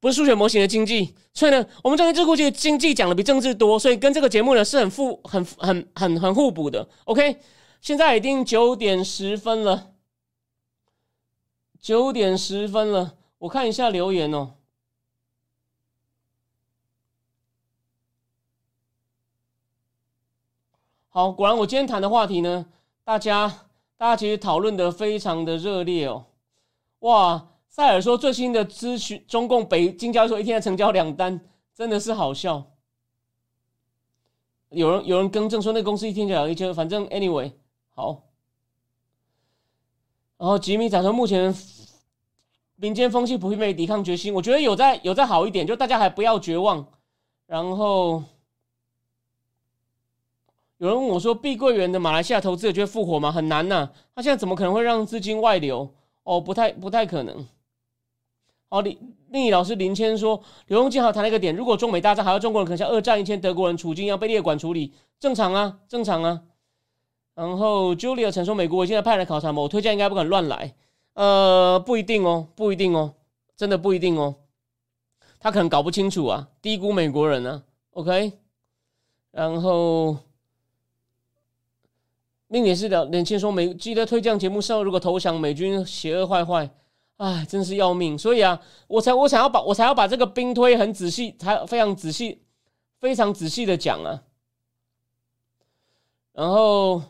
不是数学模型的经济，所以呢，我们政治智库其实经济讲的比政治多，所以跟这个节目呢是很互、很、很、很、很互补的。OK，现在已经九点十分了，九点十分了，我看一下留言哦。好，果然我今天谈的话题呢，大家大家其实讨论的非常的热烈哦。哇，塞尔说最新的咨询，中共北京交易所一天成交两单，真的是好笑。有人有人更正说那公司一天就两一千，反正 anyway 好。然后吉米讲说目前民间风气普遍没抵抗决心，我觉得有在有在好一点，就大家还不要绝望。然后。有人问我说：“碧桂园的马来西亚投资者觉得复活吗？很难呐，他现在怎么可能会让资金外流？哦，不太不太可能。”哦，李另一老师林谦说：“刘永进好谈了一个点，如果中美大战，还要中国人可能像二战以前德国人处境一样被列管处理，正常啊，正常啊。”然后 Julia 曾说：“美国我现在派人考察嘛我推荐应该不敢乱来。”呃，不一定哦，不一定哦，真的不一定哦，他可能搞不清楚啊，低估美国人呢。OK，然后。另也是的，年轻说美记得推荐节目时候，如果投降美军邪恶坏坏，哎，真是要命。所以啊，我才我想要把我才要把这个兵推很仔细，才非常仔细，非常仔细的讲啊。然后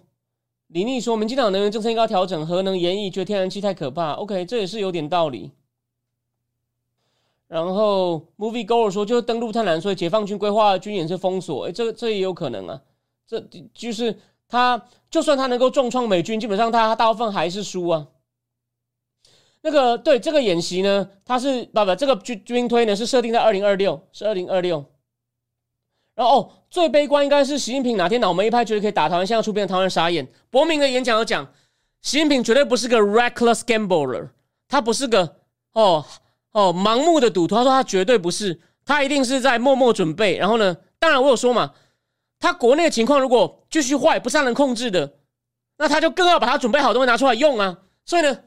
李丽说，民进党能源政策应该调整，核能延役，觉得天然气太可怕。OK，这也是有点道理。然后 Movie Goer 说，就是登陆太难，所以解放军规划军演是封锁。哎，这这也有可能啊，这就是。他就算他能够重创美军，基本上他大部分还是输啊。那个对这个演习呢，他是不不这个军军推呢是设定在二零二六，是二零二六。然后哦，最悲观应该是习近平哪天脑门一拍，觉得可以打台湾，现在出兵，台湾傻眼。伯明的演讲有讲，习近平绝对不是个 reckless gambler，他不是个哦哦盲目的赌徒。他说他绝对不是，他一定是在默默准备。然后呢，当然我有说嘛。他国内的情况如果继续坏，不是他能控制的，那他就更要把他准备好东西拿出来用啊。所以呢，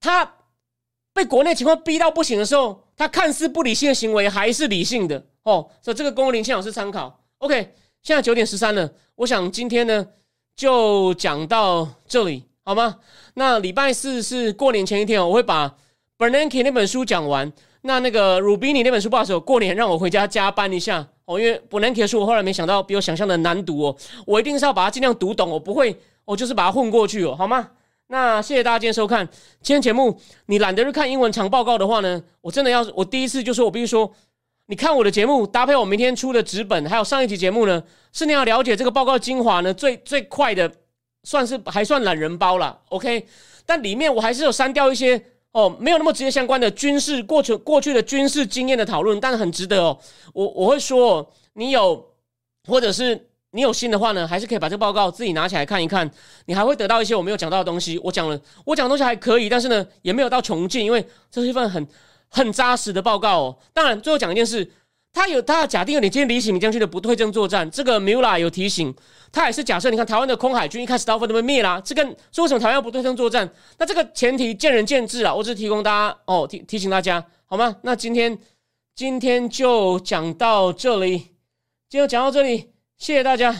他被国内情况逼到不行的时候，他看似不理性的行为还是理性的哦。所以这个供林倩老师参考。OK，现在九点十三了，我想今天呢就讲到这里好吗？那礼拜四是过年前一天哦，我会把 Bernanke 那本书讲完。那那个鲁比尼那本书，不好意思，过年让我回家加班一下哦，因为 Bernanke 的书我后来没想到比我想象的难读哦，我一定是要把它尽量读懂，我不会，我就是把它混过去哦，好吗？那谢谢大家今天收看今天节目。你懒得去看英文长报告的话呢，我真的要我第一次就说我必须说，你看我的节目搭配我明天出的纸本，还有上一集节目呢，是你要了解这个报告精华呢最最快的，算是还算懒人包了，OK？但里面我还是有删掉一些。哦，没有那么直接相关的军事过去过去的军事经验的讨论，但是很值得哦。我我会说，你有或者是你有心的话呢，还是可以把这个报告自己拿起来看一看，你还会得到一些我没有讲到的东西。我讲了，我讲的东西还可以，但是呢，也没有到穷尽，因为这是一份很很扎实的报告哦。当然，最后讲一件事。他有他假定了你今天李启明将军的不退阵作战，这个 Mula 有提醒，他也是假设。你看台湾的空海军一开始大部分都被灭啦，这跟说为什么台湾要不退阵作战？那这个前提见仁见智啊，我只是提供大家哦提提醒大家好吗？那今天今天就讲到这里，今天讲到这里，谢谢大家，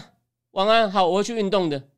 晚安。好，我会去运动的。